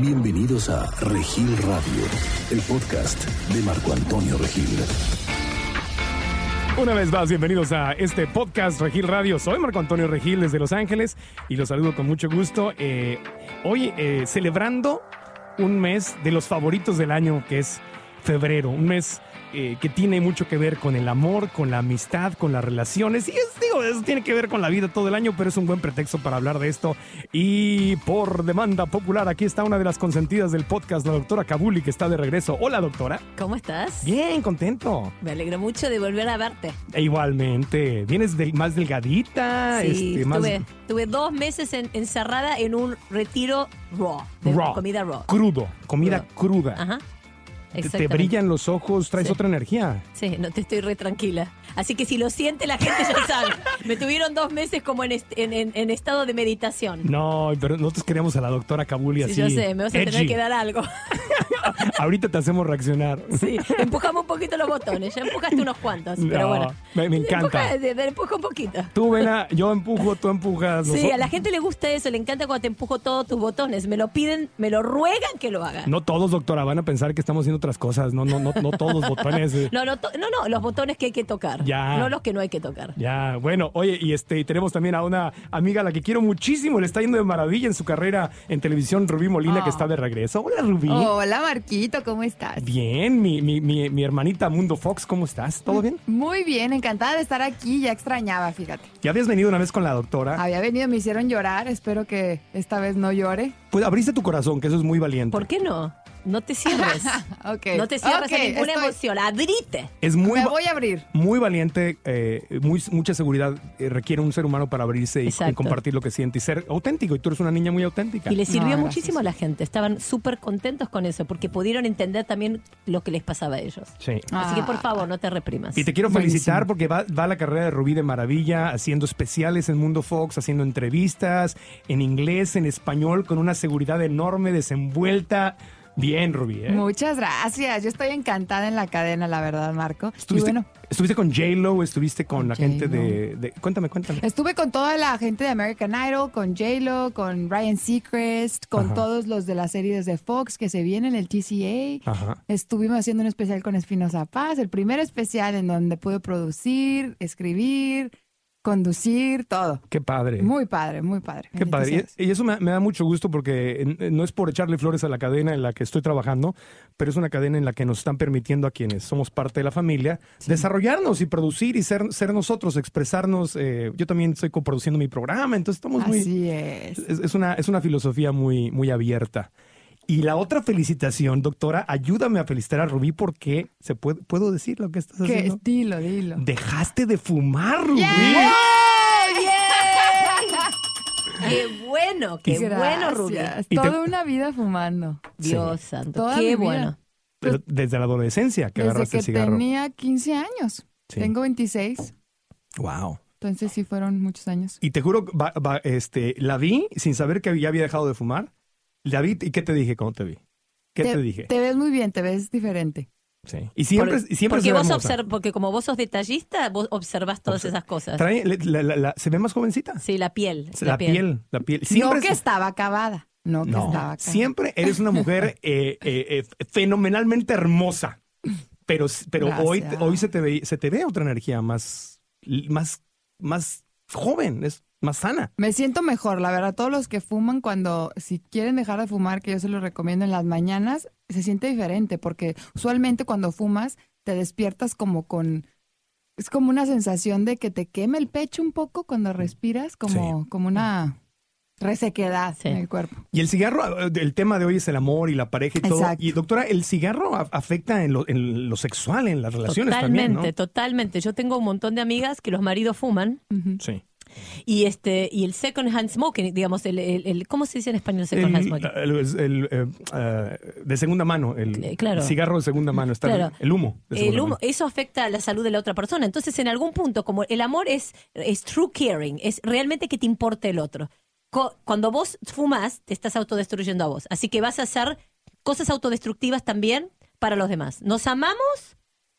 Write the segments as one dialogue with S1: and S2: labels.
S1: Bienvenidos a Regil Radio, el podcast de Marco Antonio Regil.
S2: Una vez más, bienvenidos a este podcast Regil Radio. Soy Marco Antonio Regil desde Los Ángeles y los saludo con mucho gusto. Eh, hoy eh, celebrando un mes de los favoritos del año que es febrero, un mes eh, que tiene mucho que ver con el amor, con la amistad, con las relaciones. Y es, digo, eso tiene que ver con la vida todo el año, pero es un buen pretexto para hablar de esto. Y por demanda popular, aquí está una de las consentidas del podcast, la doctora Kabuli, que está de regreso. Hola, doctora.
S3: ¿Cómo estás?
S2: Bien, contento.
S3: Me alegro mucho de volver a verte.
S2: E igualmente. Vienes del- más delgadita.
S3: Sí,
S2: este, más
S3: tuve, tuve dos meses en- encerrada en un retiro raw, de
S2: raw.
S3: comida raw.
S2: Crudo. Comida cruda.
S3: Ajá.
S2: Te- brillan los ojos, traes
S3: Sí.
S2: otra energía.
S3: Sí, no te estoy re tranquila. Así que si lo siente la gente ya sabe. Me tuvieron dos meses como en, est- en- en- en estado de meditación.
S2: No, pero nosotros queríamos a la doctora Kabuli
S3: Sí,
S2: así.
S3: yo sé, me vas a tener que dar algo.
S2: Ahorita te hacemos reaccionar.
S3: Sí, empujamos un poquito los botones. Ya empujaste unos cuantos, pero
S2: No,
S3: bueno.
S2: me- me encanta.
S3: Empuja, de- empuja un poquito.
S2: Tú, Vena, yo empujo, tú empujas.
S3: Sí, a la gente le gusta eso, le encanta cuando te empujo todos tus botones. Me lo piden, me lo ruegan que lo haga.
S2: No todos, doctora, van a pensar que estamos haciendo otras cosas. No, no, no, no todos los botones. eh.
S3: No, no, no, no, los botones que hay que tocar.
S2: Ya.
S3: No los que no hay que tocar.
S2: Ya, bueno, oye, y este, y tenemos también a una amiga a la que quiero muchísimo, le está yendo de maravilla en su carrera en televisión, Rubí Molina, que
S4: Oh.
S2: está de regreso. Hola, Rubí.
S4: Hola Marquito, ¿cómo estás?
S2: Bien, mi, mi, mi, mi hermanita Mundo Fox, ¿cómo estás? ¿Todo bien?
S4: Muy bien, encantada de estar aquí, ya extrañaba, fíjate.
S2: Ya habías venido una vez con la doctora.
S4: Había venido, me hicieron llorar, espero que esta vez no llore.
S2: Pues abriste tu corazón, que eso es muy valiente.
S3: ¿Por qué no? No te cierres.
S4: Ok.
S3: No te cierres a ninguna
S4: estoy-
S3: emoción. Abrite.
S2: Es muy,
S4: Me voy a abrir.
S2: muy valiente, eh, muy, mucha seguridad eh, requiere un ser humano para abrirse y, compartir lo que siente y ser auténtico. Y tú eres una niña muy auténtica.
S3: Y le sirvió muchísimo a la gente. Estaban súper contentos con eso porque pudieron entender también lo que les pasaba a ellos.
S2: Sí.
S3: Así que por
S4: Ah.
S3: favor, no te reprimas.
S2: Y te quiero felicitar porque va, va la carrera de Rubí de maravilla, haciendo especiales en Mundo Fox, haciendo entrevistas en inglés, en español, con una seguridad enorme, desenvuelta. Bien, Rubí. ¿eh?
S4: Muchas gracias, yo estoy encantada en la cadena, la verdad, Marco. Y
S2: ¿Estuviste,
S4: bueno,
S2: estuviste con J-Lo, estuviste con
S4: Con
S2: la gente de, de- Cuéntame, cuéntame.
S4: estuve con toda la gente de American Idol, con J-Lo, con Ryan Seacrest, con
S2: Ajá.
S4: todos los de las series de Fox que se vienen, el TCA.
S2: Ajá.
S4: Estuvimos haciendo un especial con Espinosa Paz, el primer especial en donde pude producir, escribir, conducir, todo.
S2: Qué padre.
S4: Muy padre, muy padre.
S2: Qué padre. Y, y eso me, me da mucho gusto porque no es por echarle flores a la cadena en la que estoy trabajando, pero es una cadena en la que nos están permitiendo a quienes somos parte de la familia desarrollarnos y producir y ser, ser nosotros, expresarnos. eh, yo también estoy coproduciendo mi programa, entonces estamos muy...
S4: Así es.
S2: Es, es una, es una filosofía muy, muy abierta. Y la otra felicitación, doctora, ayúdame a felicitar a Rubí porque se puede, puedo decir lo que estás
S4: ¿Qué?
S2: haciendo.
S4: Dilo, dilo.
S2: Dejaste de fumar, Rubí.
S3: ¡Qué bueno! ¡Qué bueno, Rubí!
S2: Te-
S4: Toda una vida fumando.
S3: Dios santo,
S4: Toda
S3: qué bueno.
S2: Pero desde la adolescencia que
S4: Desde
S2: agarraste
S4: que
S2: el cigarro.
S4: tenía 15 años.
S2: Sí.
S4: Tengo 26.
S2: Wow.
S4: Entonces sí fueron muchos años.
S2: Y te juro, va- va- este, la vi sin saber que ya había dejado de fumar. La vi y ¿qué te dije cuando te vi? ¿Qué te, dije?
S4: Te ves muy bien, te ves diferente.
S2: Sí. Y siempre,
S3: Por-
S2: siempre
S3: porque,
S2: se ve
S3: vos observ- porque como vos sos detallista, vos observás todas esas cosas.
S2: Trae- le- la- la- la- ¿Se ve más jovencita?
S3: Sí, la piel.
S2: La, piel. la piel. Siempre
S4: no que estaba acabada. No que
S2: No,
S4: estaba acabada.
S2: siempre eres una mujer eh, eh, eh, fenomenalmente hermosa. Pero, pero hoy, hoy se te ve, se te ve otra energía más, más, más joven, es más sana.
S4: Me siento mejor, la verdad. Todos los que fuman, cuando si quieren dejar de fumar, que yo se los recomiendo en las mañanas, se siente diferente, porque usualmente cuando fumas te despiertas como con es como una sensación de que te queme el pecho un poco cuando respiras, como como una resequedad
S3: Sí.
S4: en el cuerpo.
S2: Y el cigarro, eh, el tema de hoy es el amor y la pareja y todo.
S4: Exacto.
S2: Y doctora, el cigarro afecta en lo, en lo sexual, en las relaciones
S3: Totalmente,
S2: también, ¿no?
S3: totalmente. Yo tengo un montón de amigas que los maridos fuman.
S2: Sí.
S3: Y este y el second hand smoking, digamos, el, el- el- ¿cómo se dice en español second hand smoking?
S2: el- el, eh, de segunda mano, el,
S3: Eh, claro.
S2: cigarro de segunda mano, está
S3: Claro.
S2: el humo.
S3: El humo,
S2: mano.
S3: eso afecta a la salud de la otra persona. Entonces, en algún punto, como el amor es, es true caring, es realmente que te importe el otro. Cuando vos fumas, te estás autodestruyendo a vos. Así que vas a hacer cosas autodestructivas también para los demás. Nos amamos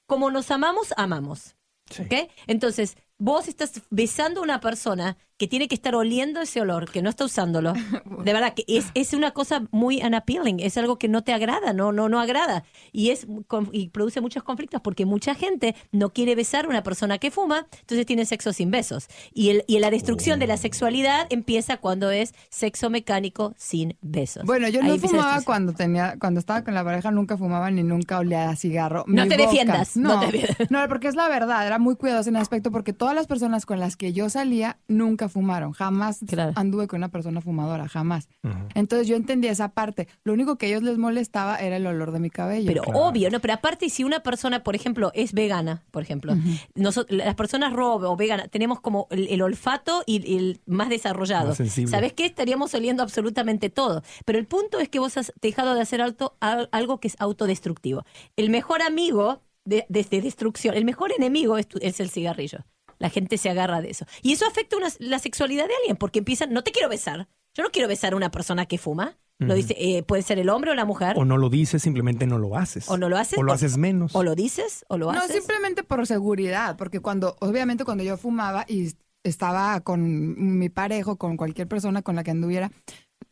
S3: como nos amamos, amamos.
S2: Sí.
S3: ¿ok? Entonces, vos estás besando a una persona que tiene que estar oliendo ese olor, que no está usándolo. De verdad, que es, es una cosa muy unappealing, es algo que no te agrada, no, no, no agrada. Y, es, con- y produce muchos conflictos porque mucha gente no quiere besar a una persona que fuma, entonces tiene sexo sin besos. Y, el, y la destrucción de la sexualidad empieza cuando es sexo mecánico sin besos.
S4: Bueno, yo no fumaba cuando tenía, cuando estaba con la pareja, nunca fumaba ni nunca olía a cigarro.
S3: No
S4: Mi
S3: te
S4: boca-
S3: defiendas, no
S4: No,
S3: te defiendas.
S4: no, porque es la verdad, era muy cuidadosa en ese aspecto porque todas las personas con las que yo salía nunca fumaron, jamás
S3: Claro.
S4: anduve con una persona fumadora, jamás. Entonces yo entendía esa parte. Lo único que a ellos les molestaba era el olor de mi cabello.
S3: Pero obvio, ¿no? Pero aparte, si una persona, por ejemplo, es vegana, por ejemplo, nosotros, las personas raw o veganas tenemos como el, el olfato y el más desarrollado.
S2: Más.
S3: ¿Sabes qué? Estaríamos oliendo absolutamente todo. Pero el punto es que vos has dejado de hacer alto, al- algo que es autodestructivo. El mejor amigo de, de- de destrucción, el mejor enemigo es, tu- es el cigarrillo. La gente se agarra de eso. Y eso afecta una- la sexualidad de alguien, porque empiezan, no te quiero besar. Yo no quiero besar a una persona que fuma. Lo dice, eh, puede ser el hombre o la mujer.
S2: O no lo dices, simplemente no lo haces.
S3: O no lo haces,
S2: O lo
S3: o-
S2: haces menos.
S3: O lo dices o lo
S4: No,
S3: haces.
S4: simplemente por seguridad, porque cuando, obviamente cuando yo fumaba y estaba con mi parejo, con cualquier persona con la que anduviera,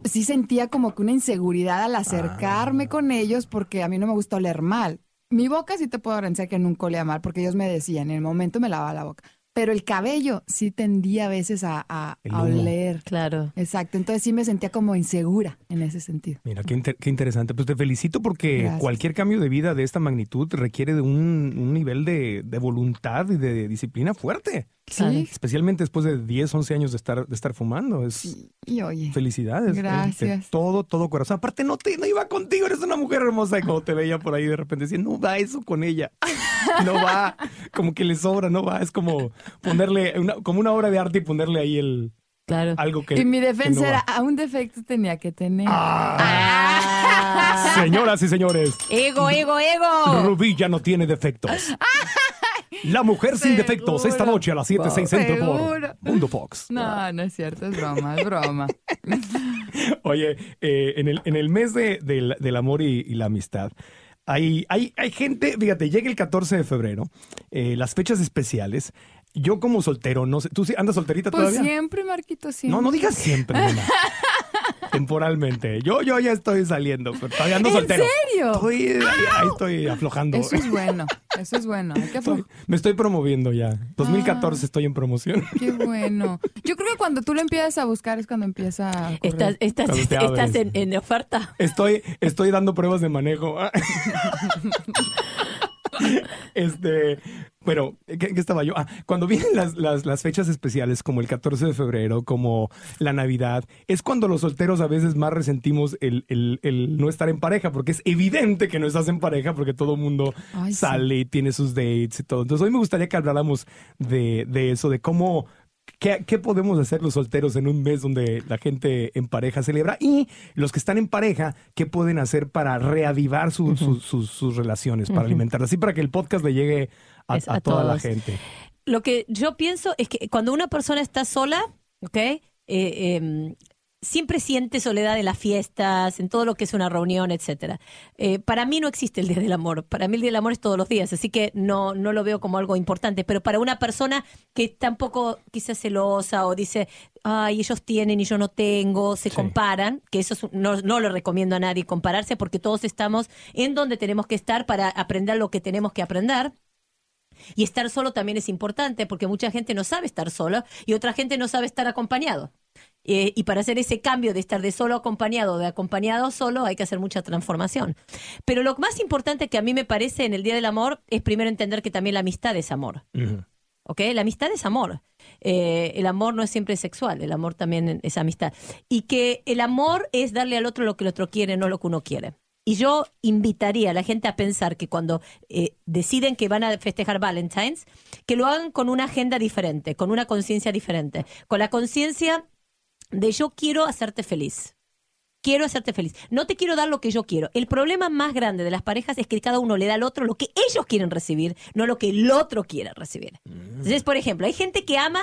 S4: sí sentía como que una inseguridad al acercarme
S2: Ah.
S4: con ellos porque a mí no me gusta oler mal. Mi boca sí te puedo garantizar que nunca olía mal porque ellos me decían, en el momento me lavaba la boca. Pero el cabello sí tendía a veces a, oler.
S3: Claro.
S4: Exacto, entonces sí me sentía como insegura en ese sentido.
S2: Mira, qué, inter- qué interesante. Pues te felicito porque
S4: Gracias.
S2: cualquier cambio de vida de esta magnitud requiere de un, un nivel de, de voluntad y de disciplina fuerte.
S4: Sí,
S2: Especialmente después de 10, 11 años de estar, de estar fumando. Es
S4: y oye.
S2: felicidades. ¿eh?
S4: Gracias.
S2: De todo, todo corazón. Aparte, no, te, no iba contigo, eres una mujer hermosa. Y cuando te veía por ahí de repente decía, no va eso con ella. No va. Como que le sobra, no va. Es como ponerle, una, como una obra de arte y ponerle ahí el
S3: Claro.
S2: algo que.
S4: y mi defensa
S2: no
S4: era, a un defecto tenía que tener.
S3: Ah.
S2: Señoras y señores,
S3: Ego, ego, ego.
S2: Rubí ya no tiene defectos. La mujer sin defectos, esta noche a las 7, 6 centro por. Mundo Fox.
S4: No, no es cierto, es broma, es broma.
S2: Oye, eh, en, el, en el mes de- del, del amor y, y la amistad, hay, hay, hay gente, fíjate, llega el 14 de febrero, eh, las fechas especiales. Yo como soltero, no sé, ¿tú andas solterita
S4: Pues
S2: todavía?
S4: siempre, Marquito, siempre.
S2: No, no digas siempre, nena. Temporalmente. Yo, yo ya estoy saliendo, pero todavía ando
S4: ¿En
S2: soltero.
S4: serio?
S2: Estoy, ahí, ahí estoy aflojando.
S4: Eso es bueno, eso es bueno. Hay que
S2: Estoy-
S4: aflo-
S2: me estoy promoviendo ya. 2014 estoy en promoción.
S4: Qué bueno. Yo creo que cuando tú lo empiezas a buscar es cuando empieza a.
S3: Estás, estás, estás en, en oferta.
S2: Estoy, estoy dando pruebas de manejo. Este, pero, ¿qué, qué estaba yo? Ah, cuando vienen las, las, las fechas especiales, como el 14 de febrero, como la Navidad, es cuando los solteros a veces más resentimos el, el, el no estar en pareja, porque es evidente que no estás en pareja, porque todo el mundo
S4: Ay, sí.
S2: sale y tiene sus dates y todo. Entonces, hoy me gustaría que habláramos de, de eso, de cómo ¿Qué, qué podemos hacer los solteros en un mes donde la gente en pareja celebra? Y los que están en pareja, ¿qué pueden hacer para reavivar su- su- sus- sus relaciones, para alimentarlas? Así para que el podcast le llegue a,
S3: Es
S2: a
S3: a
S2: toda la gente.
S3: Lo que yo pienso es que cuando una persona está sola, ¿ok? Eh, em, siempre siente soledad en las fiestas, en todo lo que es una reunión, etcétera. Eh, para mí no existe el Día del Amor. Para mí el Día del Amor es todos los días, así que no, no lo veo como algo importante. Pero para una persona que tampoco quizás celosa o dice, ay, ellos tienen y yo no tengo, se
S2: Sí.
S3: comparan, que eso es no, no le recomiendo a nadie compararse porque todos estamos en donde tenemos que estar para aprender lo que tenemos que aprender. Y estar solo también es importante porque mucha gente no sabe estar solo y otra gente no sabe estar acompañado. Eh, y para hacer ese cambio de estar de solo acompañado, de acompañado solo, hay que hacer mucha transformación. Pero lo más importante que a mí me parece en el Día del Amor es primero entender que también la amistad es amor.
S2: Ujú.
S3: ¿ok? La amistad es amor. Eh, el amor no es siempre sexual, el amor también es amistad. Y que el amor es darle al otro lo que el otro quiere, no lo que uno quiere. Y yo invitaría a la gente a pensar que cuando eh, deciden que van a festejar Valentine's, que lo hagan con una agenda diferente, con una conciencia diferente, con la conciencia de yo quiero hacerte feliz. Quiero hacerte feliz. No te quiero dar lo que yo quiero. El problema más grande de las parejas es que cada uno le da al otro lo que ellos quieren recibir, no lo que el otro quiere recibir. Entonces, por ejemplo, hay gente que ama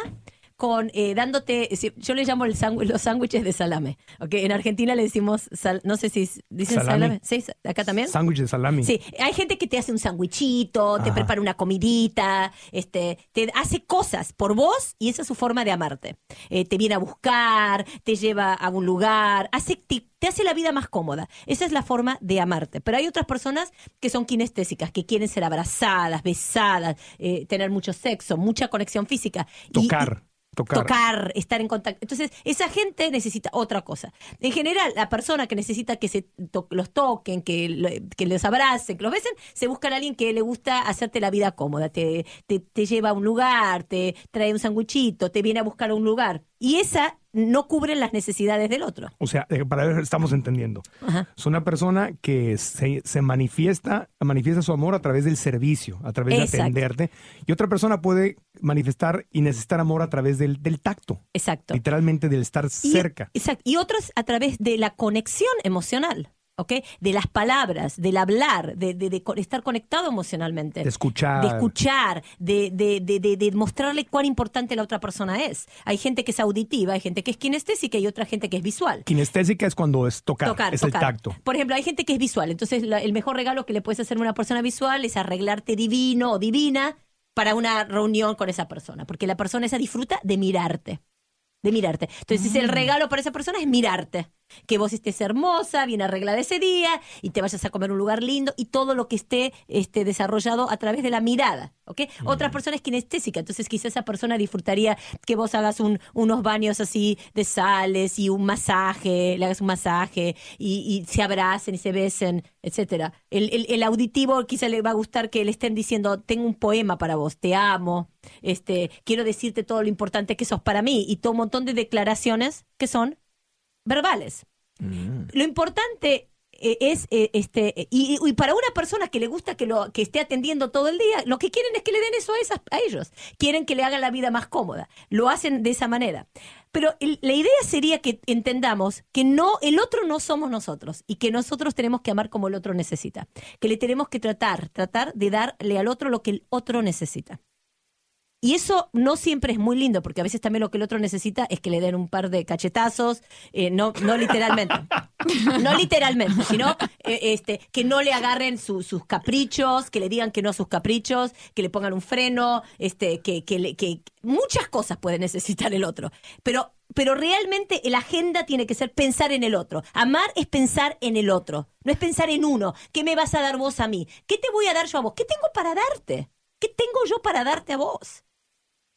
S3: con eh, dándote, si- yo le llamo el los sándwiches de salame. ¿ok? En Argentina le decimos, sal- no sé si dicen salame. ¿Sí? ¿Acá también?
S2: Sándwich de salami.
S3: Sí, hay gente que te hace un sandwichito, te prepara una comidita, este, te hace cosas por vos y esa es su forma de amarte. Eh, te viene a buscar, te lleva a un lugar, hace, te, te hace la vida más cómoda. Esa es la forma de amarte. Pero hay otras personas que son kinestésicas, que quieren ser abrazadas, besadas, eh, tener mucho sexo, mucha conexión física.
S2: Tocar. Tocar.
S3: estar en contacto. Entonces, esa gente necesita otra cosa. En general, la persona que necesita que se to- los toquen, que, que los abracen, que los besen, se buscan a alguien que le gusta hacerte la vida cómoda. Te, te, te lleva a un lugar, te trae un sanguchito, te viene a buscar a un lugar. Y esa no cubre las necesidades del otro.
S2: O sea, eh, para ver, estamos entendiendo.
S3: Ajá.
S2: Es una persona que se, se manifiesta, manifiesta su amor a través del servicio, a través de atenderte. Y otra persona puede manifestar y necesitar amor a través del, del tacto,
S3: Exacto.
S2: literalmente del estar
S3: Y-
S2: cerca.
S3: exacto. Y otros a través de la conexión emocional. ¿Ok? De las palabras, del hablar, de, de- de co- estar conectado emocionalmente.
S2: De escuchar.
S3: de escuchar, de, mostrarle cuán importante la otra persona es. Hay gente que es auditiva, hay gente que es kinestésica y otra gente que es visual.
S2: Kinestésica es cuando es tocar,
S3: Tocar,
S2: es
S3: tocar.
S2: el tacto.
S3: Por ejemplo, hay gente que es visual. Entonces, la- el mejor regalo que le puedes hacer a una persona visual es arreglarte divino o divina para una reunión con esa persona. Porque la persona esa disfruta de mirarte. De mirarte. Entonces, el regalo para esa persona es mirarte. Que vos estés hermosa, bien arreglada ese día, y te vayas a comer un lugar lindo, y todo lo que esté este, desarrollado a través de la mirada. ¿ok? Otra persona es kinestésica, entonces quizás esa persona disfrutaría que vos hagas un- unos baños así de sales y un masaje, le hagas un masaje, y, y se abracen y se besen, etcétera. El, el- el auditivo quizá le va a gustar que le estén diciendo, tengo un poema para vos, te amo, este, quiero decirte todo lo importante que sos para mí, y todo un montón de declaraciones que son verbales. Lo importante eh, es eh, este y, y para una persona que le gusta que lo que esté atendiendo todo el día, lo que quieren es que le den eso a, esas, a ellos. Quieren que le hagan la vida más cómoda. Lo hacen de esa manera. Pero el- la idea sería que entendamos que no el otro no somos nosotros y que nosotros tenemos que amar como el otro necesita. Que le tenemos que tratar, tratar de darle al otro lo que el otro necesita. Y eso no siempre es muy lindo, porque a veces también lo que el otro necesita es que le den un par de cachetazos, eh, no, no literalmente, no literalmente, sino eh, este, que no le agarren su- sus caprichos, que le digan que no a sus caprichos, que le pongan un freno, este, que, que, que muchas cosas puede necesitar el otro. Pero, pero realmente la agenda tiene que ser pensar en el otro. Amar es pensar en el otro, no es pensar en uno. ¿Qué me vas a dar vos a mí? ¿Qué te voy a dar yo a vos? ¿Qué tengo para darte? ¿Qué tengo yo para darte a vos?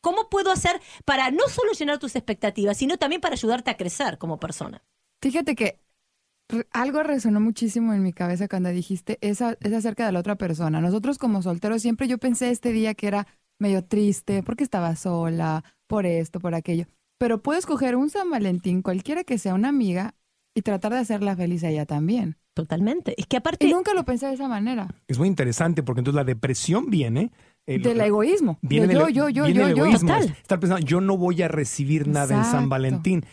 S3: ¿Cómo puedo hacer para no solo llenar tus expectativas, sino también para ayudarte a crecer como persona?
S4: Fíjate que algo resonó muchísimo en mi cabeza cuando dijiste esa, es acerca de la otra persona. Nosotros como solteros siempre yo pensé este día que era medio triste porque estaba sola, por esto, por aquello. Pero puedes coger un San Valentín, cualquiera que sea una amiga, y tratar de hacerla feliz a ella también.
S3: Totalmente. Es que aparte...
S4: Y nunca lo pensé de esa manera.
S2: Es muy interesante porque entonces la depresión viene. El-
S4: Del egoísmo.
S2: Viene
S4: de
S2: del,
S4: yo, yo, yo,
S2: viene
S4: yo,
S2: egoísmo.
S3: Total.
S2: Es Estar pensando, yo no voy a recibir nada en San Valentín.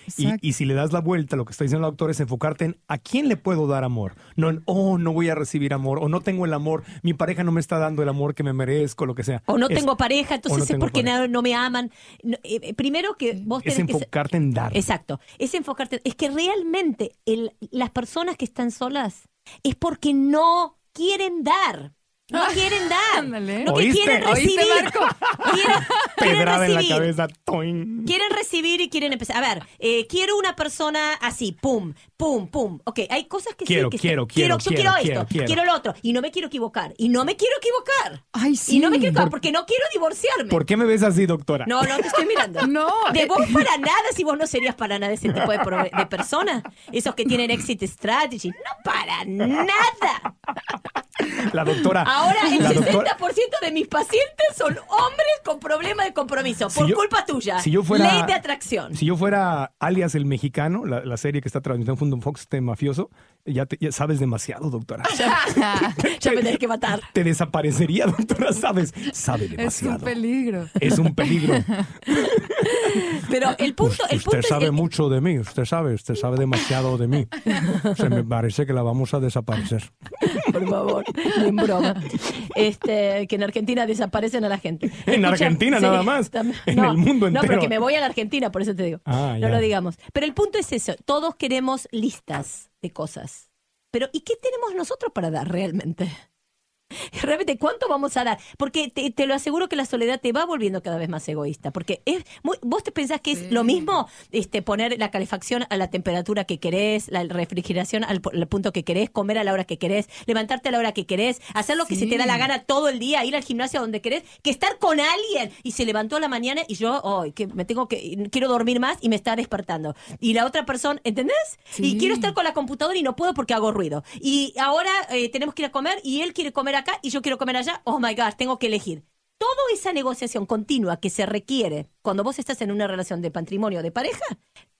S2: Y, si le das la vuelta, lo que está diciendo la doctora es enfocarte en a quién le puedo dar amor. No en, oh, no voy a recibir amor, o no tengo el amor, mi pareja no me está dando el amor que me merezco, lo que sea.
S3: O no
S2: Es-
S3: tengo pareja, entonces
S2: no
S3: es porque no, no me aman. No, eh, eh, primero que vos
S2: Es
S3: tenés que ser-
S2: enfocarte en dar.
S3: Exacto. Es enfocarte. Es que realmente el- las personas que están solas es porque no quieren dar. No quieren dar.
S4: Ándale.
S3: No que
S2: ¿Oíste?
S3: quieren
S4: ¿Oíste,
S3: recibir.
S4: Marco?
S3: Quieren, quieren
S2: Pedrada en la
S3: recibir.
S2: cabeza. toing.
S3: Quieren recibir y quieren empezar. A ver, eh, quiero una persona así, pum, pum, pum. Ok, hay cosas que
S2: Quiero,
S3: sí.
S2: Quiero,
S3: están-
S2: quiero,
S3: yo
S2: quiero,
S3: quiero,
S2: quiero,
S3: esto,
S2: quiero.
S3: quiero lo otro. Y no me quiero equivocar. Y no me quiero equivocar.
S4: Ay, sí.
S3: Y no me quiero equivocar
S2: Por-
S3: porque no quiero divorciarme.
S2: ¿Por qué me ves así, doctora?
S3: No, no te estoy mirando.
S4: No,
S3: De vos para nada, si vos no serías para nada ese tipo de, pro- de persona. Esos que tienen exit strategy. No para nada.
S2: La doctora.
S3: Ahora el
S2: la
S3: 60%
S2: doctora-
S3: de mis pacientes son hombres con problema de compromiso.
S2: Si
S3: Por
S2: yo-
S3: culpa tuya.
S2: si yo fuera-
S3: Ley de atracción.
S2: Si yo fuera alias el mexicano, la, la serie que está transmitiendo en Fondo Fox, este mafioso, ya, te- ya sabes demasiado, doctora.
S3: ya me tenés que matar.
S2: Te desaparecería, doctora, sabes. Sabe
S4: es un
S2: demasiado.
S4: peligro.
S2: Es un peligro.
S3: Pero el punto, el
S2: usted sabe mucho de mí, usted sabe, usted sabe demasiado de mí. Se me parece que la vamos a desaparecer.
S3: por favor, ni en broma. Este, que en Argentina desaparecen a la gente.
S2: En Argentina nada más. En el mundo
S3: No,
S2: entero.
S3: pero que me voy a la Argentina, por eso te digo.
S2: Ah,
S3: no
S2: ya.
S3: lo digamos. Pero el punto es eso, todos queremos listas de cosas. Pero ¿y qué tenemos nosotros para dar realmente? Realmente, ¿cuánto vamos a dar? Porque te, te lo aseguro que la soledad te va volviendo cada vez más egoísta. Porque es muy- vos te pensás que es
S4: Sí.
S3: lo mismo este, poner la calefacción a la temperatura que querés, la refrigeración al, pu- al punto que querés, comer a la hora que querés, levantarte a la hora que querés, hacer lo que se te da la gana todo el día, ir al gimnasio donde querés, que estar con alguien. Y se levantó a la mañana y yo, oh, que me tengo que, quiero dormir más y me está despertando. Y la otra persona, ¿entendés? Y quiero estar con la computadora y no puedo porque hago ruido. Y ahora eh, tenemos que ir a comer y él quiere comer y yo quiero comer allá. Oh my God, tengo que elegir. Toda esa negociación continua que se requiere cuando vos estás en una relación de patrimonio de pareja,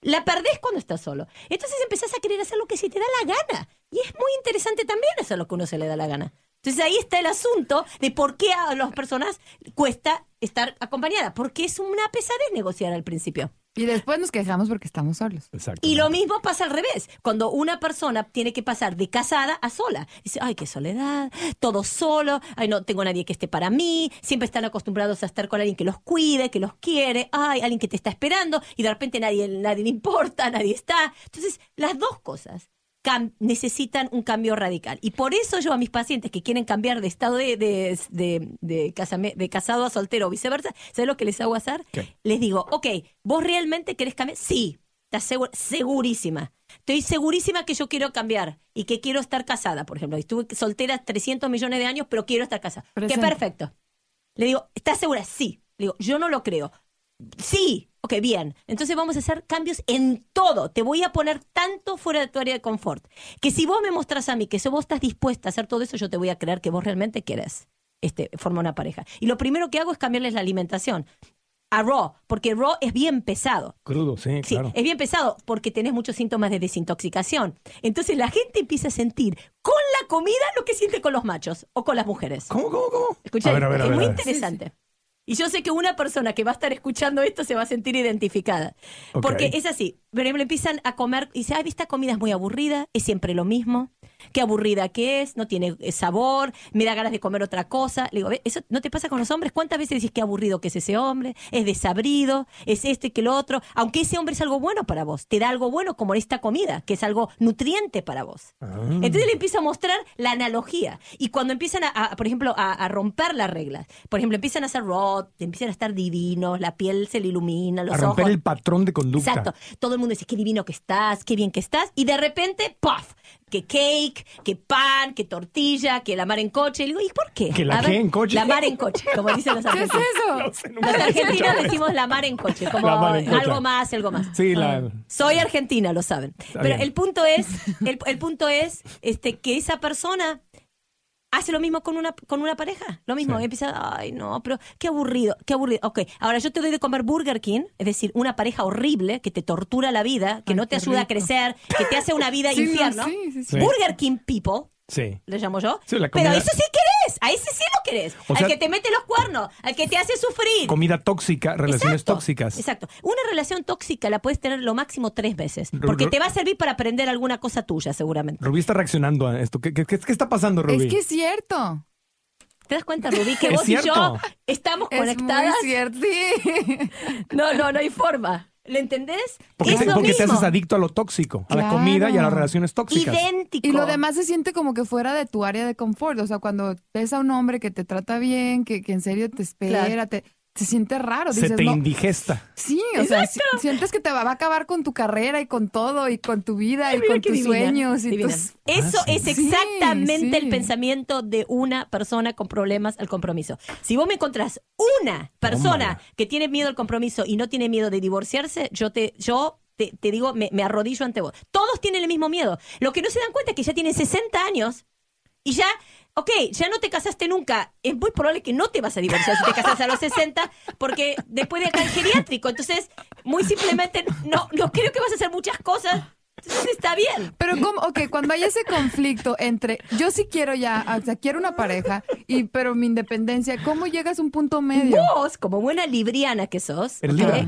S3: la perdés cuando estás solo. Entonces empezás a querer hacer lo que se te da la gana. Y es muy interesante también hacer lo que uno se le da la gana. Entonces ahí está el asunto de por qué a las personas cuesta estar acompañada. Porque es una pesadez negociar al principio.
S4: Y después nos quejamos porque estamos solos.
S2: Exacto.
S3: Y lo mismo pasa al revés. Cuando una persona tiene que pasar de casada a sola. Dice, ay, qué soledad, todo solo, ay, no tengo nadie que esté para mí, siempre están acostumbrados a estar con alguien que los cuide, que los quiere, ay, alguien que te está esperando, y de repente nadie, nadie le importa, nadie está. Entonces, las dos cosas necesitan un cambio radical. Y por eso yo a mis pacientes que quieren cambiar de estado de, de, de, de casame- de casado a soltero o viceversa, ¿sabes lo que les hago hacer?
S2: ¿Qué?
S3: Les digo, ok, ¿vos realmente querés cambiar? Sí, estás segu- segurísima. Estoy segurísima que yo quiero cambiar y que quiero estar casada, por ejemplo. Estuve soltera 300 millones de años, pero quiero estar casada. Qué perfecto. Le digo, ¿estás segura? Sí. Le digo, yo no lo creo. Sí. Ok, bien. Entonces vamos a hacer cambios en todo. Te voy a poner tanto fuera de tu área de confort. Que si vos me mostrás a mí que si vos estás dispuesta a hacer todo eso, yo te voy a creer que vos realmente querés este, formar una pareja. Y lo primero que hago es cambiarles la alimentación. A raw, porque raw es bien pesado.
S2: Crudo, sí,
S3: Sí,
S2: claro.
S3: es bien pesado porque tenés muchos síntomas de desintoxicación. Entonces la gente empieza a sentir con la comida lo que siente con los machos o con las mujeres.
S2: ¿Cómo, cómo, cómo?
S3: Escucha,
S2: A ver, a ver, a
S3: es
S2: ver,
S3: muy
S2: a ver.
S3: interesante. Y yo sé que una persona que va a estar escuchando esto se va a sentir identificada. Porque es así. Por ejemplo, empiezan a comer y dicen, ay, esta comida es muy aburrida, es siempre lo mismo. Qué aburrida que es, no tiene eh, sabor, me da ganas de comer otra cosa. Le digo, "Ve, ¿eso no te pasa con los hombres? ¿Cuántas veces decís qué aburrido que es ese hombre? Es desabrido, es este que lo otro. Aunque ese hombre es algo bueno para vos, te da algo bueno como esta comida, que es algo nutriente para vos.
S2: Ah.
S3: Entonces le empiezo a mostrar la analogía. Y cuando empiezan a, a, por ejemplo, a, a romper las reglas, por ejemplo, empiezan a hacer rot, empiezan a estar divinos, la piel se le ilumina, los
S2: a romper
S3: ojos.
S2: el patrón de conducta.
S3: Exacto. Todo el mundo dice, qué divino que estás, qué bien que estás. Y de repente, ¡puff! Que cake, que pan, que tortilla, que la mar en coche. Y digo, ¿y por qué?
S2: ¿Que la qué en coche?
S3: La mar en coche, como dicen los
S4: ¿Qué es
S3: argentinos.
S4: eso?
S2: No
S3: Los argentinos decimos la mar en coche, como
S2: La mar en coche.
S3: algo más, algo más.
S2: Sí, la-
S3: Soy argentina, lo saben. Pero
S2: bien.
S3: el punto es, el, el punto es este, que esa persona hace lo mismo con una, con una pareja. Lo mismo.
S2: Sí.
S3: Y empieza, ay, no, pero qué aburrido, qué aburrido. Ok, ahora yo te doy de comer Burger King, es decir, una pareja horrible que te tortura la vida, que
S4: Ay,
S3: no te ayuda a crecer, que te hace una vida
S4: Sí, no,
S3: infierno.
S4: sí, sí, sí.
S2: Sí.
S3: Burger King people,
S2: Sí.
S3: le llamo yo. Pero eso sí querés, a ese sí lo querés.
S2: O
S3: al
S2: sea-
S3: que te mete los cuernos, al que te hace sufrir.
S2: Comida tóxica, relaciones
S3: Exacto,
S2: tóxicas.
S3: Exacto. Una relación tóxica la puedes tener lo máximo tres veces. Porque
S2: ru-
S3: te va a servir para aprender alguna cosa tuya, seguramente.
S2: Rubí está reaccionando a esto. ¿Qué, qué, qué- qué está pasando, Rubí?
S4: Es que es cierto.
S3: ¿Te das cuenta, Rubí, que
S2: Es
S3: vos y yo estamos
S4: Es
S3: conectadas?
S4: muy cierto. Sí.
S3: No, no, no hay forma. ¿Le entendés?
S2: porque
S3: es
S2: te,
S3: lo
S2: porque te haces adicto a lo tóxico, a la comida y a las relaciones tóxicas.
S3: Idéntico.
S4: Y lo demás se siente como que fuera de tu área de confort. O sea, cuando ves a un hombre que te trata bien, que, que en serio te espera,
S3: Claro.
S4: te, se siente raro.
S2: Se te
S4: no.
S2: indigesta.
S4: Sí, o sea, si- sientes que te va, a acabar con tu carrera y con todo, y con tu vida, y con tus
S3: divina,
S4: sueños. Y tus...
S3: Eso
S2: Ah, sí.
S3: es
S4: Sí,
S3: exactamente el pensamiento de una persona con problemas al compromiso. Si vos me encontrás una persona que tiene miedo al compromiso y no tiene miedo de divorciarse, yo te, yo te, te digo, me, me arrodillo ante vos. Todos tienen el mismo miedo. Lo que no se dan cuenta es que ya tienen 60 años y ya, ok, ya no te casaste nunca. Es muy probable que no te vas a divorciar si te casas a los 60, porque después de acá el geriátrico. Entonces, muy simplemente, no, no creo que vas a hacer muchas cosas. Entonces está bien.
S4: Pero como, ok, cuando hay ese conflicto entre yo sí quiero ya, o sea, quiero una pareja, y pero mi independencia, ¿cómo llegas a un punto medio?
S3: Vos, como buena libriana que sos,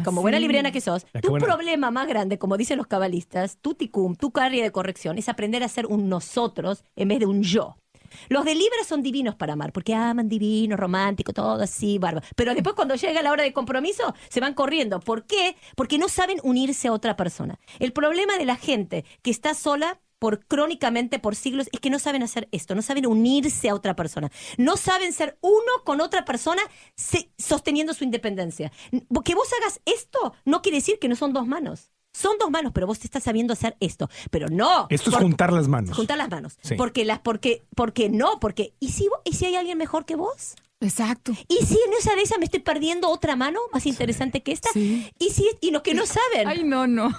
S3: como
S4: Sí.
S3: buena libriana que sos, tu
S2: buena.
S3: problema más grande, como dicen los cabalistas, tu ticum, tu carrera de corrección, es aprender a ser un nosotros en vez de un yo. Los de son divinos para amar, porque aman divino, romántico, todo así, bárbaro. Pero después cuando llega la hora de compromiso, se van corriendo. ¿Por qué? Porque no saben unirse a otra persona. El problema de la gente que está sola por crónicamente por siglos es que no saben hacer esto, no saben unirse a otra persona, no saben ser uno con otra persona se- sosteniendo su independencia. Que vos hagas esto no quiere decir que no son dos manos. Son dos manos, pero vos te estás sabiendo hacer esto. Pero no.
S2: Esto es juntar las manos.
S3: Juntar las manos.
S2: Sí.
S3: Porque las, porque, porque no, porque. ¿y si, vos- ¿Y si hay alguien mejor que vos?
S4: Exacto.
S3: ¿Y si en esa de esas me estoy perdiendo otra mano más interesante que esta?
S4: Sí.
S3: ¿Y si y los que no saben?
S4: Ay, no, no.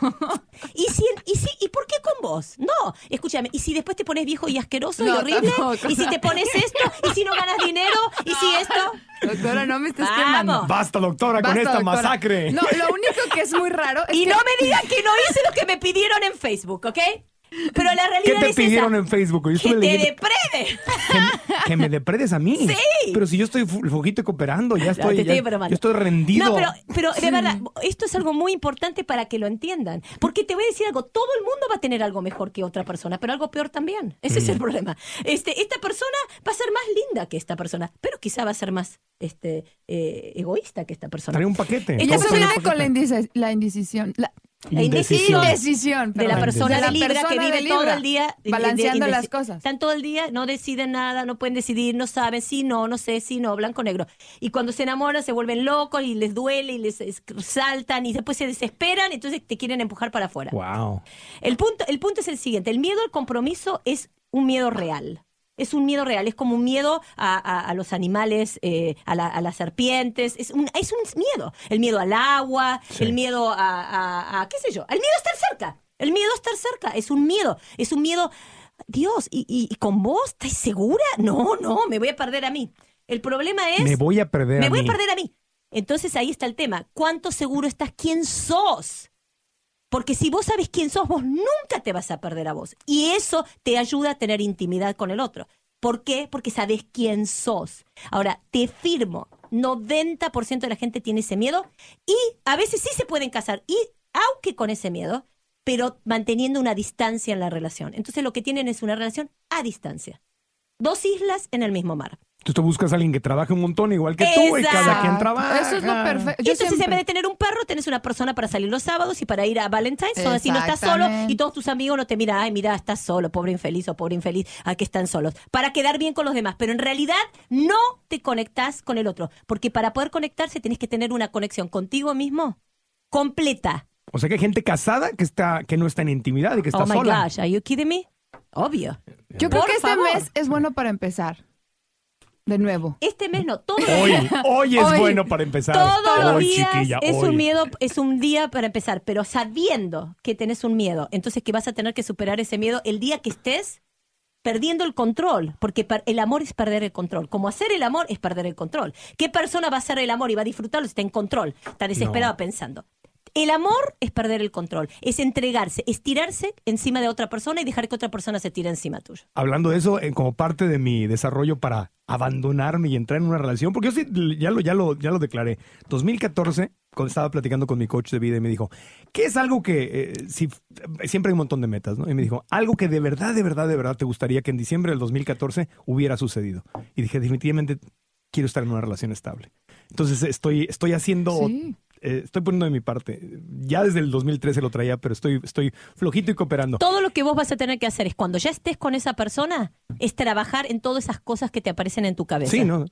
S3: ¿Y si, y si, y por qué con vos? No, escúchame, ¿y si después te pones viejo y asqueroso y
S4: No,
S3: horrible?
S4: tampoco.
S3: ¿Y si te pones esto? ¿Y si no ganas dinero? ¿Y si esto?
S4: Doctora, no me estés
S3: Vamos.
S4: quemando.
S2: Basta, doctora, con esta
S4: doctora.
S2: masacre.
S4: No, lo único que es muy raro es
S3: Y
S4: que
S3: no me digan que no hice lo que me pidieron en Facebook, ¿ok? Pero la
S2: ¿Qué
S3: realidad
S2: te
S3: es
S2: pidieron
S3: esa.
S2: en Facebook? Yo
S3: Que te deprede.
S2: que, me- que me depredes a mí.
S3: Sí.
S2: Pero si yo estoy flojito y cooperando, ya
S3: No,
S2: estoy,
S3: te
S2: ya- yo estoy rendido.
S3: No, pero, pero de verdad, esto es algo muy importante para que lo entiendan. Porque te voy a decir algo, todo el mundo va a tener algo mejor que otra persona, pero algo peor también. Ese
S2: Mm.
S3: es el problema. Este, esta persona va a ser más linda que esta persona, pero quizá va a ser más este, eh, egoísta que esta persona.
S2: Trae un paquete.
S4: Viene
S2: un
S4: con la, indecisión. La
S2: Indecisión.
S4: indecisión.
S3: de la persona
S4: De la
S3: de Libra que vive todo el día
S4: Balanceando las cosas.
S3: Están todo el día, no deciden nada, no pueden decidir, no saben, sí, no, no sé, sí, no, blanco, negro. Y cuando se enamoran se vuelven locos y les duele y les es- saltan y después se desesperan, entonces te quieren empujar para afuera.
S2: Wow.
S3: El punto, el punto es el siguiente, el miedo al compromiso es un miedo real. Es un miedo real, es como un miedo a, a- a los animales, eh, a, la- a las serpientes, es un, es un miedo. El miedo al agua,
S2: Sí.
S3: el miedo a, qué sé yo, el miedo a estar cerca. El miedo a estar cerca, es un miedo, es un miedo, Dios, ¿y, y- y con vos? ¿Estás segura? No, no, me voy a perder a mí. El problema es...
S2: Me voy a perder
S3: Me
S2: a
S3: voy
S2: mí.
S3: a perder a mí. Entonces ahí está el tema. ¿Cuánto seguro estás quién sos? Porque si vos sabes quién sos, vos nunca te vas a perder a vos. Y eso te ayuda a tener intimidad con el otro. ¿Por qué? Porque sabes quién sos. Ahora, te firmo, 90% de la gente tiene ese miedo y a veces sí se pueden casar. Y aunque con ese miedo, pero manteniendo una distancia en la relación. Entonces lo que tienen es una relación a distancia. Dos islas en el mismo mar.
S2: Tú te buscas a alguien que trabaje un montón igual que tú y cada
S3: Exacto.
S2: quien trabaja.
S4: Eso es lo perfecto. Yo
S3: entonces en
S4: siempre-
S3: vez de tener un perro, tenés una persona para salir los sábados y para ir a Valentine's. O así no estás solo y todos tus amigos no te miran, ay, mira, estás solo, pobre infeliz o pobre infeliz, aquí están solos. Para quedar bien con los demás. Pero en realidad no te conectás con el otro. Porque para poder conectarse tenés que tener una conexión contigo mismo completa.
S2: O sea que hay gente casada que está que no está en intimidad y que está
S3: oh my
S2: sola.
S3: gosh, are you kidding me? Obvio.
S4: Yo creo
S3: Por
S4: que este
S3: favor.
S4: mes es bueno para empezar. De nuevo.
S3: Este mes no, todos los
S2: Hoy, hoy es
S4: Hoy.
S2: bueno para empezar.
S3: Todos los
S2: Hoy,
S3: días
S2: chiquilla,
S3: es
S2: hoy.
S3: un miedo, es un día para empezar, pero sabiendo que tenés un miedo, entonces que vas a tener que superar ese miedo el día que estés perdiendo el control, porque el amor es perder el control. Como hacer el amor es perder el control. ¿Qué persona va a hacer el amor y va a disfrutarlo si está en control? Está desesperado
S2: No.
S3: pensando. El amor es perder el control, es entregarse, es tirarse encima de otra persona y dejar que otra persona se tire encima tuyo.
S2: Hablando de eso, eh, como parte de mi desarrollo para abandonarme y entrar en una relación, porque yo sí, ya lo, ya lo, ya lo declaré. 2014, cuando estaba platicando con mi coach de vida y me dijo, ¿qué es algo que, eh, si, siempre hay un montón de metas, ¿no? Y me dijo, algo que de verdad, de verdad, de verdad te gustaría que en diciembre del 2014 hubiera sucedido. Y dije, definitivamente quiero estar en una relación estable. Entonces estoy, estoy haciendo
S4: Sí.
S2: Eh, estoy poniendo de mi parte. Ya desde el 2013 lo traía, pero estoy, estoy flojito y cooperando.
S3: Todo lo que vos vas a tener que hacer es cuando ya estés con esa persona, es trabajar en todas esas cosas que te aparecen en tu cabeza.
S2: Sí, ¿no?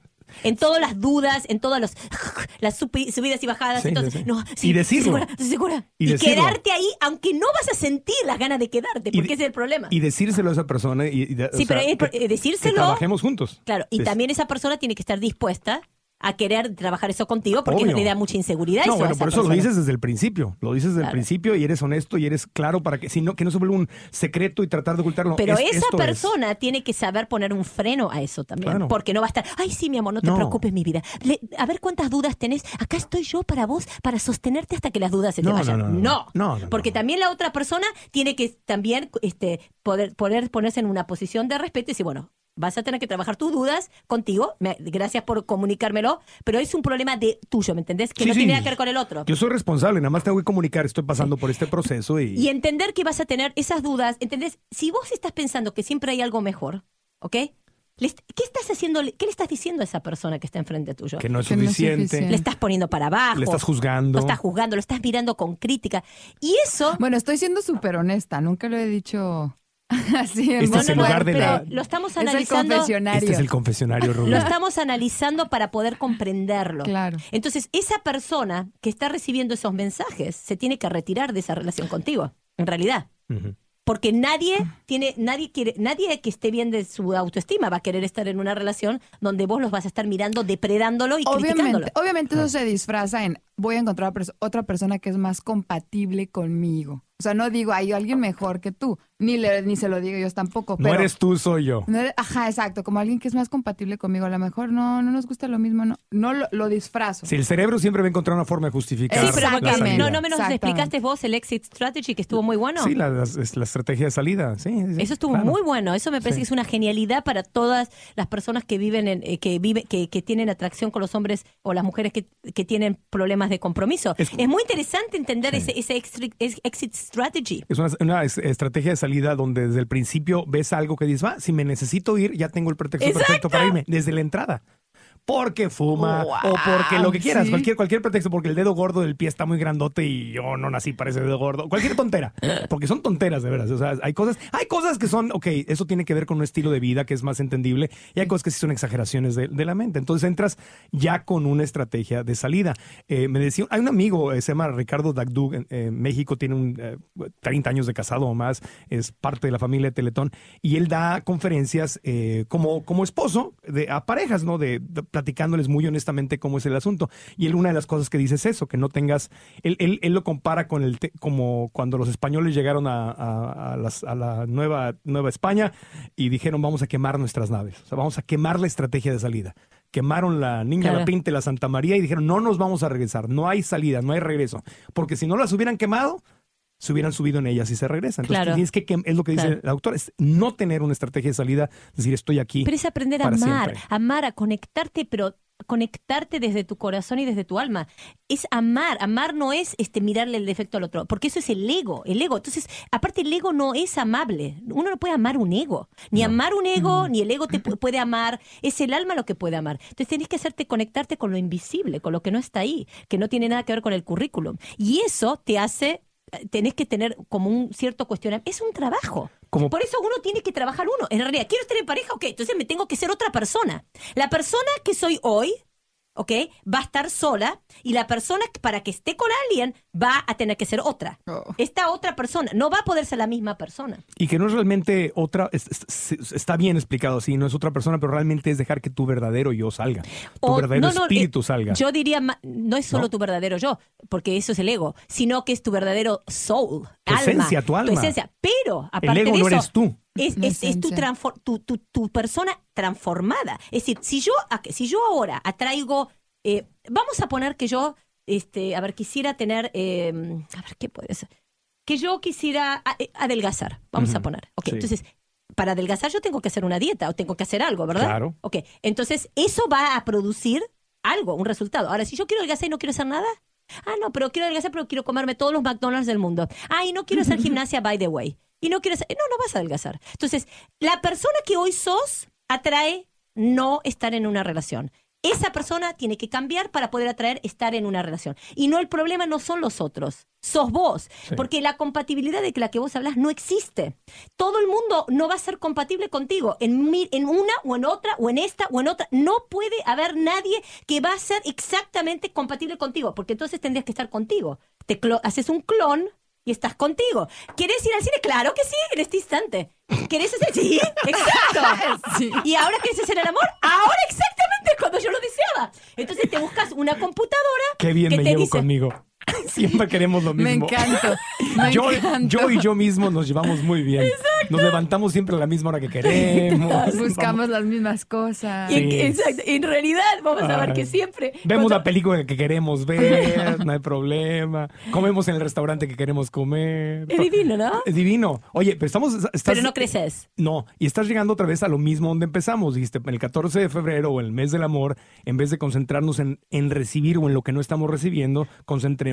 S3: En todas las dudas, en todas los, las subi- subidas y bajadas.
S2: Sí,
S3: entonces,
S2: sí, sí.
S3: no,
S2: Y decirlo.
S3: ¿Estoy segura? ¿Estoy segura?
S2: Y
S3: Y,
S2: decirlo.
S3: quedarte ahí, aunque no vas a sentir las ganas de quedarte, porque
S2: de-
S3: ese es el problema.
S2: Y decírselo a esa persona. Y, y de-
S3: Sí,
S2: o
S3: pero
S2: sea,
S3: es-
S2: que-
S3: eh, decírselo-
S2: Que trabajemos juntos.
S3: Claro, y
S2: Des-
S3: también esa persona tiene que estar dispuesta a querer trabajar eso contigo porque
S2: Obvio.
S3: le da mucha inseguridad.
S2: No,
S3: eso a
S2: bueno,
S3: esa
S2: por eso lo dices desde el principio. Lo dices desde el principio y eres honesto y eres claro para que, si no, que no se vuelva un secreto y tratar de ocultarlo.
S3: Pero
S2: Es-
S3: esa
S2: es.
S3: persona tiene que saber poner un freno a eso también.
S2: Claro.
S3: Porque no va a estar, ay, sí, mi amor, no te
S2: No.
S3: preocupes, mi vida. Le- a ver cuántas dudas tenés. Acá estoy yo para vos, para sostenerte hasta que las dudas se te
S2: No,
S3: vayan.
S2: no, no, no. No, no,
S3: Porque
S2: no.
S3: también la otra persona tiene que también este, poder, poder ponerse en una posición de respeto y decir, bueno, vas a tener que trabajar tus dudas contigo. Me- gracias por comunicármelo. Pero es un problema de tuyo, ¿me entendés? Que
S2: Sí,
S3: no
S2: sí.
S3: tiene nada que ver con el otro.
S2: Yo soy responsable, nada más tengo que comunicar, estoy pasando por este proceso y,
S3: Y entender que vas a tener esas dudas, ¿entendés? Si vos estás pensando que siempre hay algo mejor, ¿ok? ¿qué estás haciendo? ¿Qué le estás diciendo a esa persona que está enfrente tuyo?
S2: Que no es
S4: Que no es
S2: suficiente.
S4: suficiente.
S3: Le estás poniendo para abajo.
S2: Le estás juzgando.
S3: Lo estás juzgando, lo estás mirando con crítica. Y eso...
S4: Bueno, estoy siendo súper honesta, nunca lo he dicho así. en
S2: Este es el
S3: no, no,
S2: lugar de
S3: pero
S2: la-
S3: lo estamos
S4: Es el
S3: analizando.
S4: confesionario.
S2: Este es el confesionario, Rubén.
S3: Lo estamos analizando para poder comprenderlo.
S4: Claro.
S3: Entonces, esa persona que está recibiendo esos mensajes se tiene que retirar de esa relación contigo, en realidad. Porque nadie tiene, nadie quiere, nadie que esté bien de su autoestima va a querer estar en una relación donde vos los vas a estar mirando, depredándolo y criticándolo.
S4: Obviamente, obviamente eso se disfraza en voy a encontrar otra persona que es más compatible conmigo. O sea, no digo hay alguien mejor que tú, ni le, ni se lo digo yo tampoco.
S2: No eres tú, soy yo.
S4: no eres- ajá, exacto, como alguien que es más compatible conmigo. A lo mejor no, no nos gusta lo mismo, no, no lo, lo disfrazo.
S2: Si el cerebro siempre va a encontrar una forma de justificar
S3: Sí, pero
S2: la
S3: no, no me nos
S4: Exactamente.
S3: explicaste vos el exit strategy que estuvo muy bueno.
S2: Sí, la, la- la estrategia de salida. Sí, sí,
S3: Eso estuvo
S2: claro.
S3: muy bueno. Eso me parece
S2: Sí.
S3: que es una genialidad para todas las personas que viven en, eh, que vive, que, que tienen atracción con los hombres o las mujeres que, que tienen problemas de compromiso.
S2: Es-
S3: Es, muy interesante entender ese, ese exit, es- exit strategy.
S2: Es una, una es- estrategia de salida donde desde el principio ves algo que dices, va, si me necesito ir, ya tengo el pretexto
S3: Exacto.
S2: perfecto para irme, desde la entrada. Porque fuma
S4: Wow,
S2: o porque lo que quieras,
S4: sí.
S2: cualquier, cualquier pretexto, porque el dedo gordo del pie está muy grandote y yo no nací para ese dedo gordo. Cualquier tontera, porque son tonteras de veras. O sea, hay cosas, hay cosas que son, ok, eso tiene que ver con un estilo de vida que es más entendible y hay cosas que sí son exageraciones de, de la mente. Entonces entras ya con una estrategia de salida. Eh, me decía, hay un amigo, eh, se llama Ricardo Dagdug, en eh, México, tiene un, eh, 30 años de casado o más, es parte de la familia de Teletón y él da conferencias como, como esposo de, a parejas, ¿no? De, de- platicándoles muy honestamente cómo es el asunto. Y él una de las cosas que dice es eso, que no tengas, él, él, él lo compara con el, te- como cuando los españoles llegaron a, a- a las- a la nueva, nueva España y dijeron vamos a quemar nuestras naves, o sea, vamos a quemar la estrategia de salida. Quemaron la Niña,
S3: Claro.
S2: la Pinta la Santa María y dijeron no nos vamos a regresar, no hay salida, no hay regreso, porque si no las hubieran quemado, se hubieran subido en ellas y se regresan. Entonces
S3: Claro.
S2: tienes que, es lo que dice
S3: Claro.
S2: el autor, es no tener una estrategia de salida, decir estoy aquí.
S3: Pero es aprender a amar,
S2: siempre.
S3: amar, a conectarte, pero conectarte desde tu corazón y desde tu alma. Es amar. Amar no es este mirarle el defecto al otro, porque eso es el ego, el ego. Entonces, aparte el ego no es amable. Uno no puede amar un ego. Ni amar un ego, ni el ego te pu- puede amar. Es el alma lo que puede amar. Entonces, tenés que hacerte conectarte con lo invisible, con lo que no está ahí, que no tiene nada que ver con el currículum. Y eso te hace tenés que tener como un cierto cuestionamiento. Es un trabajo.
S2: Como-
S3: Por eso uno tiene que trabajar uno. En realidad, quiero estar en pareja, ok, entonces me tengo que ser otra persona. La persona que soy hoy, ok, va a estar sola y la persona para que esté con alguien va a tener que ser otra.
S4: Oh.
S3: Esta otra persona no va a poder ser la misma persona.
S2: Y que no es realmente otra, es- es- es- está bien explicado así, no es otra persona, pero realmente es dejar que tu verdadero yo salga, tu
S3: O-
S2: verdadero
S3: no, no,
S2: espíritu
S3: eh,
S2: salga.
S3: Yo diría, ma- no es solo
S2: ¿No?
S3: tu verdadero yo, porque eso es el ego, sino que es tu verdadero soul,
S2: Tu
S3: alma,
S2: esencia, tu alma.
S3: esencia. Pero, aparte
S2: el ego
S3: de
S2: no
S3: eso,
S2: eres tú.
S3: Es, es- es tu, tu, tu- tu persona transformada. Es decir, si yo, si yo ahora atraigo, eh, vamos a poner que yo, este, a ver, quisiera tener, eh, a ver, ¿qué puede ser? Que yo quisiera eh, adelgazar, vamos a poner. Ok,
S2: sí.
S3: entonces, para adelgazar yo tengo que hacer una dieta o tengo que hacer algo, ¿verdad?
S2: Claro.
S3: Ok, entonces eso va a producir algo, un resultado. Ahora, si yo quiero adelgazar y no quiero hacer nada, ah, no, pero quiero adelgazar, pero quiero comerme todos los McDonald's del mundo. Ah, y no quiero hacer gimnasia, by the way. Y no quiero hacer, no, no vas a adelgazar. Entonces, la persona que hoy sos atrae no estar en una relación. Esa persona tiene que cambiar para poder atraer estar en una relación. Y no el problema no son los otros, sos vos.
S2: Sí.
S3: Porque la compatibilidad de la que vos hablas no existe. Todo el mundo no va a ser compatible contigo en, mi- en una o en otra o en esta o en otra. No puede haber nadie que va a ser exactamente compatible contigo, porque entonces tendrías que estar contigo. Te haces un clon y estás contigo. ¿Quieres ir al cine? Claro que sí, en este instante. ¿Querés hacer? Sí, exacto.
S4: Sí.
S3: ¿Y ahora quieres hacer el amor? Ahora exactamente cuando yo lo deseaba. Entonces te buscas una computadora
S2: Qué bien
S3: que
S2: me
S3: te
S2: llevo
S3: dice,
S2: conmigo. Siempre queremos lo
S4: Me
S2: mismo.
S4: encanta. Me
S2: Yo,
S4: encanta.
S2: yo y yo mismo nos llevamos muy bien. Nos levantamos siempre a la misma hora que queremos.
S4: Buscamos las mismas cosas.
S3: Y en-
S2: Sí.
S3: exacto, en realidad vamos a ver que siempre...
S2: Vemos
S3: cuando-
S2: la película que queremos ver, no hay problema. Comemos en el restaurante que queremos comer.
S3: Es divino, ¿no?
S2: Es divino. Oye, pero estamos. estás-
S3: Pero no creces.
S2: No, y estás llegando otra vez a lo mismo donde empezamos. Dijiste, el 14 de febrero o el mes del amor, en vez de concentrarnos en, en recibir o en lo que no estamos recibiendo,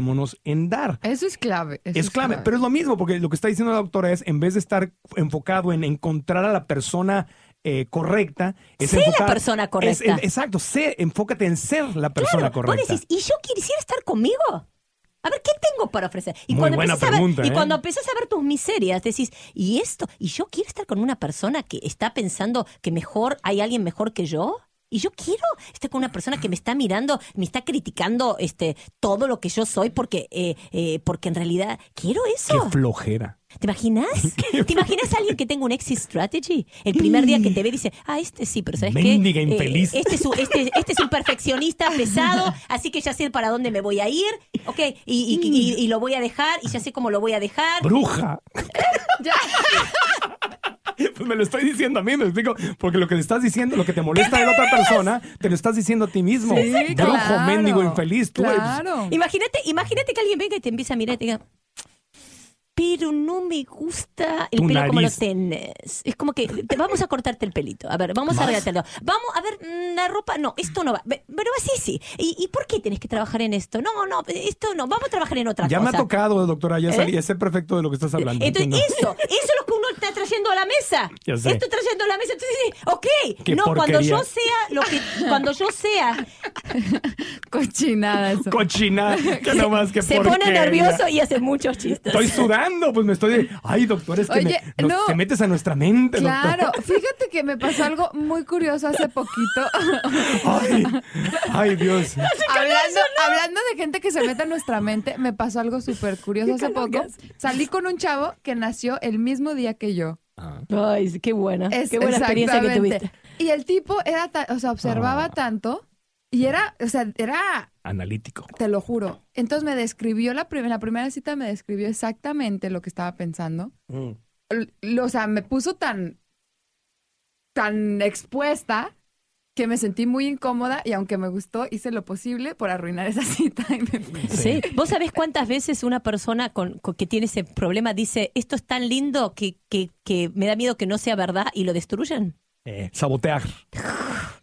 S2: concentrémonos en dar.
S4: Eso es clave. eso
S2: Es clave, pero es lo mismo, porque lo que está diciendo la doctora es, en vez de estar enfocado en encontrar a la persona eh, correcta es
S3: Sé la persona correcta.
S2: es- exacto, sé, enfócate en ser la persona
S3: Claro, vos
S2: correcta.
S3: decís, ¿y yo quisiera estar conmigo? A ver, ¿qué tengo para ofrecer? Y
S2: Muy
S3: cuando
S2: buena
S3: empiezas a ver-
S2: pregunta,
S3: y
S2: ¿eh?
S3: cuando empiezas a ver tus miserias, decís, ¿y esto? ¿Y yo quiero estar con una persona que está pensando que mejor hay alguien mejor que yo? Y yo quiero estar con una persona que me está mirando, me está criticando este todo lo que yo soy porque eh, eh, porque en realidad quiero
S2: Qué
S3: eso.
S2: flojera.
S3: ¿Te imaginas? ¿Te imaginas a alguien que tenga un exit strategy? El primer día que te ve dice, ah, este sí, pero ¿sabes qué?
S2: Mendiga infeliz.
S3: este, es un, este, este es un perfeccionista pesado, así que ya sé para dónde me voy a ir, ok, y, y- y- y lo voy a dejar, y ya sé cómo lo voy a dejar.
S2: Bruja. Pues me lo estoy diciendo a mí, me explico. Porque lo que le estás diciendo, lo que te molesta de la otra persona, te lo estás diciendo a ti mismo.
S4: Sí,
S2: Brujo,
S4: claro.
S2: mendigo, infeliz. Tú eres-.
S3: Imagínate, imagínate que alguien venga y te empieza a mirar y te diga, pero no me gusta el
S2: Tu
S3: pelo como lo tenés. Es como que te vamos a cortártelo el pelito. A ver, vamos a arreglártelo. Vamos a ver, mm, la ropa, no, esto no va. Pero así sí. ¿Y, ¿Y por qué tenés que trabajar en esto? No, no, esto no. Vamos a trabajar en otra
S2: Ya me
S3: cosa.
S2: ha tocado, doctora, ya,
S3: ¿Eh?
S2: sé perfecto de lo que estás hablando.
S3: Entonces,
S2: entiendo.
S3: eso, eso es lo que uno está trayendo a la mesa.
S2: Ya sé.
S3: Estoy trayendo a la mesa. Entonces, sí, ok.
S2: Qué
S3: no, cuando yo sea lo que, cuando yo sea,
S4: Cochinada eso.
S2: Cochina, que no más que
S3: se pone nervioso y hace muchos chistes.
S2: Estoy sudando, pues me estoy. Ay, doctor, es que
S4: Oye,
S2: me- nos-
S4: no.
S2: te metes a nuestra mente,
S4: Claro,
S2: doctor.
S4: fíjate que me pasó algo muy curioso hace poquito.
S2: Ay, ay, Dios.
S4: hablando, hablando de gente que se mete en nuestra mente, me pasó algo súper curioso hace poco. Salí con un chavo que nació el mismo día que yo.
S3: Ay, sí, qué buena.
S4: Es-
S3: qué buena experiencia que tuviste.
S4: Y el tipo era, o sea, observaba
S2: Ah.
S4: tanto y era, o sea, era,
S2: Analítico.
S4: te lo juro. Entonces me describió la primera, la primera cita me describió exactamente lo que estaba pensando.
S2: Mm.
S4: O sea, me puso tan, tan expuesta que me sentí muy incómoda y aunque me gustó, hice lo posible por arruinar esa cita y me.
S3: Sí. ¿Vos sabés cuántas veces una persona con, con- que tiene ese problema dice, esto es tan lindo que, que, que me da miedo que no sea verdad y lo destruyan?
S2: Eh, sabotear.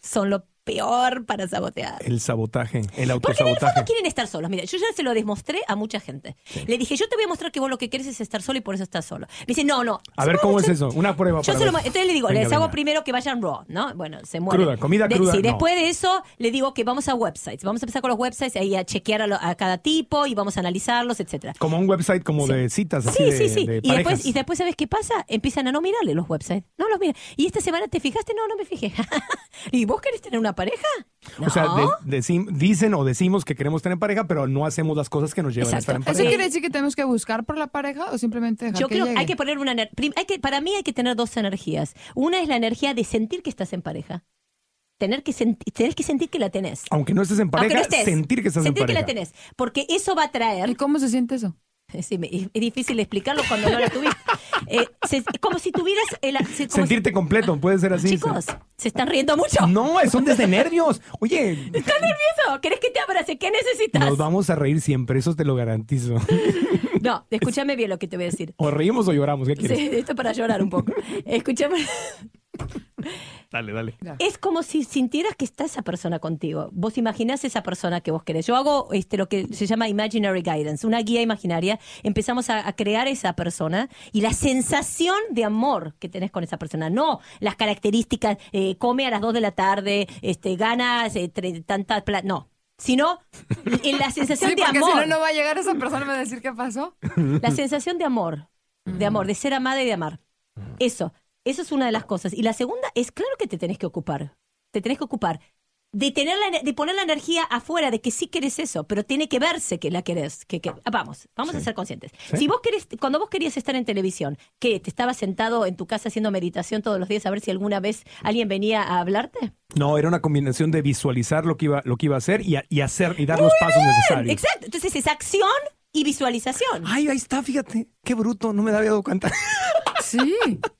S3: Son lo peor para sabotear.
S2: El sabotaje, el
S3: Porque en el
S2: autosabotaje.
S3: fondo quieren estar solos. Mira, yo ya se lo demostré a mucha gente. Le dije, yo te voy a mostrar que vos lo que quieres es estar solo y por eso estás solo. Me dice, no, no.
S2: A ver, ¿cómo es eso? Una prueba
S3: Yo
S2: para
S3: se lo entonces le digo,
S2: Venga,
S3: les hago primero que vayan raw, ¿no? Bueno, se mueren.
S2: Cruda, comida cruda,
S3: Sí,
S2: no.
S3: después de eso le digo que vamos a websites. Vamos a empezar con los websites ahí a chequear a, lo- a cada tipo y vamos a analizarlos, etcétera.
S2: Como un website como
S3: Sí.
S2: de citas, así
S3: Sí, sí, sí.
S2: de
S3: Y después, y después, ¿sabes qué pasa? Empiezan a no mirarle los websites. No los miran. ¿Y esta semana te fijaste? No, no me fijé. ¿Y vos querés tener una pareja?
S2: O sea,
S3: No.
S2: de- decim- dicen o decimos que queremos tener pareja, pero no hacemos las cosas que nos llevan
S3: Exacto.
S2: a estar en
S4: ¿Eso
S2: pareja.
S4: quiere decir que tenemos que buscar por la pareja o simplemente dejar
S3: Yo
S4: que
S3: creo que
S4: llegue?
S3: hay que poner una hay que para mí hay que tener dos energías. Una es la energía de sentir que estás en pareja. Tener que sentir, tenés que sentir que la tenés.
S2: Aunque no estés en pareja,
S3: no estés,
S2: sentir que estás
S3: sentir
S2: en
S3: que
S2: pareja.
S3: la tenés, porque eso va a traer
S4: ¿Y cómo se siente eso?
S3: Sí, es difícil explicarlo cuando no la tuviste. Eh, se- como si tuvieras el, se- como
S2: Sentirte completo, puede ser así.
S3: chicos, se están riendo mucho.
S2: No, son desde nervios. Oye,
S3: ¿Estás nervioso? ¿Querés que te abrace? ¿Qué necesitas?
S2: nos vamos a reír siempre, eso te lo garantizo.
S3: No, escúchame bien lo que te voy a decir.
S2: O reímos o lloramos, ¿qué quieres?
S3: Sí, esto es para llorar un poco. Escúchame.
S2: Dale, dale.
S3: Es como si sintieras que está esa persona contigo. Vos imaginás esa persona que vos querés. Yo hago este, lo que se llama Imaginary Guidance, una guía imaginaria. Empezamos a, a crear esa persona y la sensación de amor que tenés con esa persona. No las características, eh, come a las 2 de la tarde, este, ganas eh, tre- tanta plata. No. Sino en la sensación
S4: Sí,
S3: de
S4: porque
S3: amor.
S4: si no, no va a llegar esa persona y me va a decir qué pasó.
S3: La sensación de amor, de amor, de ser amada y de amar. Eso, eso es una de las cosas. Y la segunda es, claro que te tenés que ocupar. Te tenés que ocupar de tener la, de poner la energía afuera de que sí querés eso, pero tiene que verse que la querés. Que, que- ah, vamos, vamos a ser conscientes.
S2: Sí.
S3: Si vos querés, cuando vos querías estar en televisión, que te estabas sentado en tu casa haciendo meditación todos los días a ver si alguna vez alguien venía a hablarte.
S2: No, era una combinación de visualizar lo que iba, lo que iba a hacer y, a- y hacer y dar los pasos necesarios.
S3: Exacto. Entonces es acción y visualización.
S2: Ay, ahí está, fíjate. Qué bruto, no me había dado cuenta.
S4: Sí,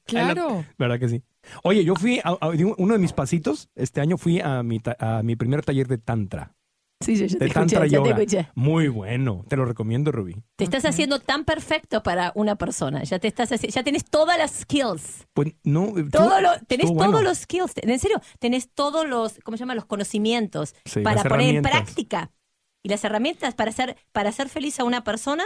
S4: claro.
S2: ¿Verdad que sí? Oye, yo fui a, a- uno de mis pasitos, este año fui a mi, ta- a mi primer taller de Tantra.
S3: Sí, yo, yo
S2: De
S3: te escuché,
S2: Tantra
S3: ya te
S2: Yoga.
S3: escuché.
S2: Muy bueno, te lo recomiendo, Rubí.
S3: Te estás haciendo tan perfecto para una persona. Ya te estás haci- ya tenés todas las skills.
S2: Pues no, estuvo-
S3: Todo lo- tenés todos
S2: bueno.
S3: los skills. En serio, tenés todos los, ¿cómo se llama? Los conocimientos
S2: Sí,
S3: para poner en práctica. Y las herramientas para hacer, para hacer feliz a una persona,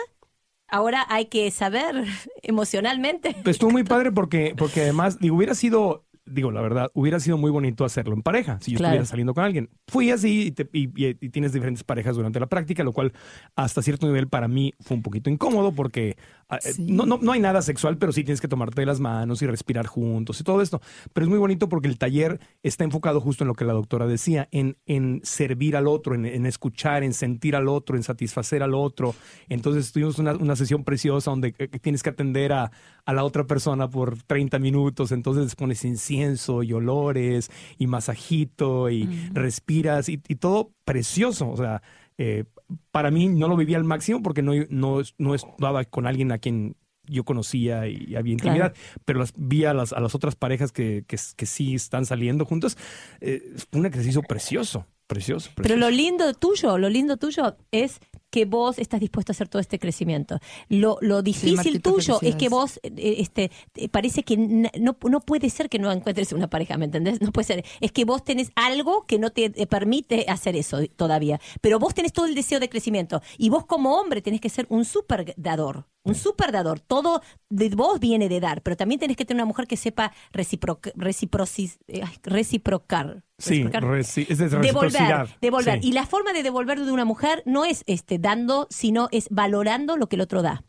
S3: ahora hay que saber emocionalmente.
S2: Pues estuvo muy padre porque, porque además, digo, hubiera sido digo, la verdad, hubiera sido muy bonito hacerlo en pareja, si yo
S3: Claro.
S2: estuviera saliendo con alguien. Fui así y, te- y- y- y tienes diferentes parejas durante la práctica, lo cual hasta cierto nivel para mí fue un poquito incómodo porque
S4: Sí.
S2: no, no, no hay nada sexual, pero sí tienes que tomarte las manos y respirar juntos y todo esto. Pero es muy bonito porque el taller está enfocado justo en lo que la doctora decía, en, en servir al otro, en, en escuchar, en sentir al otro, en satisfacer al otro. Entonces tuvimos una, una sesión preciosa donde eh, tienes que atender a, a la otra persona por 30 minutos, entonces pones incienso y olores y masajito y respiras y, y todo precioso. O sea, eh, para mí no lo vivía al máximo porque no, no, no estaba con alguien a quien yo conocía y había intimidad, pero las vi a las, a las otras parejas que, que, que sí están saliendo juntas. Eh, fue un ejercicio precioso, precioso.
S3: Pero
S2: precioso.
S3: lo lindo tuyo, lo lindo tuyo es que vos estás dispuesto a hacer todo este crecimiento. Lo, lo difícil tuyo es que vos, eh, este, eh, parece que no, no puede ser que no encuentres una pareja, ¿me entendés? No puede ser. Es que vos tenés algo que no te eh, permite hacer eso todavía. Pero vos tenés todo el deseo de crecimiento. Y vos como hombre tenés que ser un super dador. Un super dador. Todo de vos viene de dar. Pero también tenés que tener una mujer que sepa recipro- reciprocis- eh, reciprocar.
S2: Sí, reci- es
S3: devolver, devolver.
S2: Sí.
S3: Y la forma de devolver de una mujer no es este dando, sino es valorando lo que el otro da.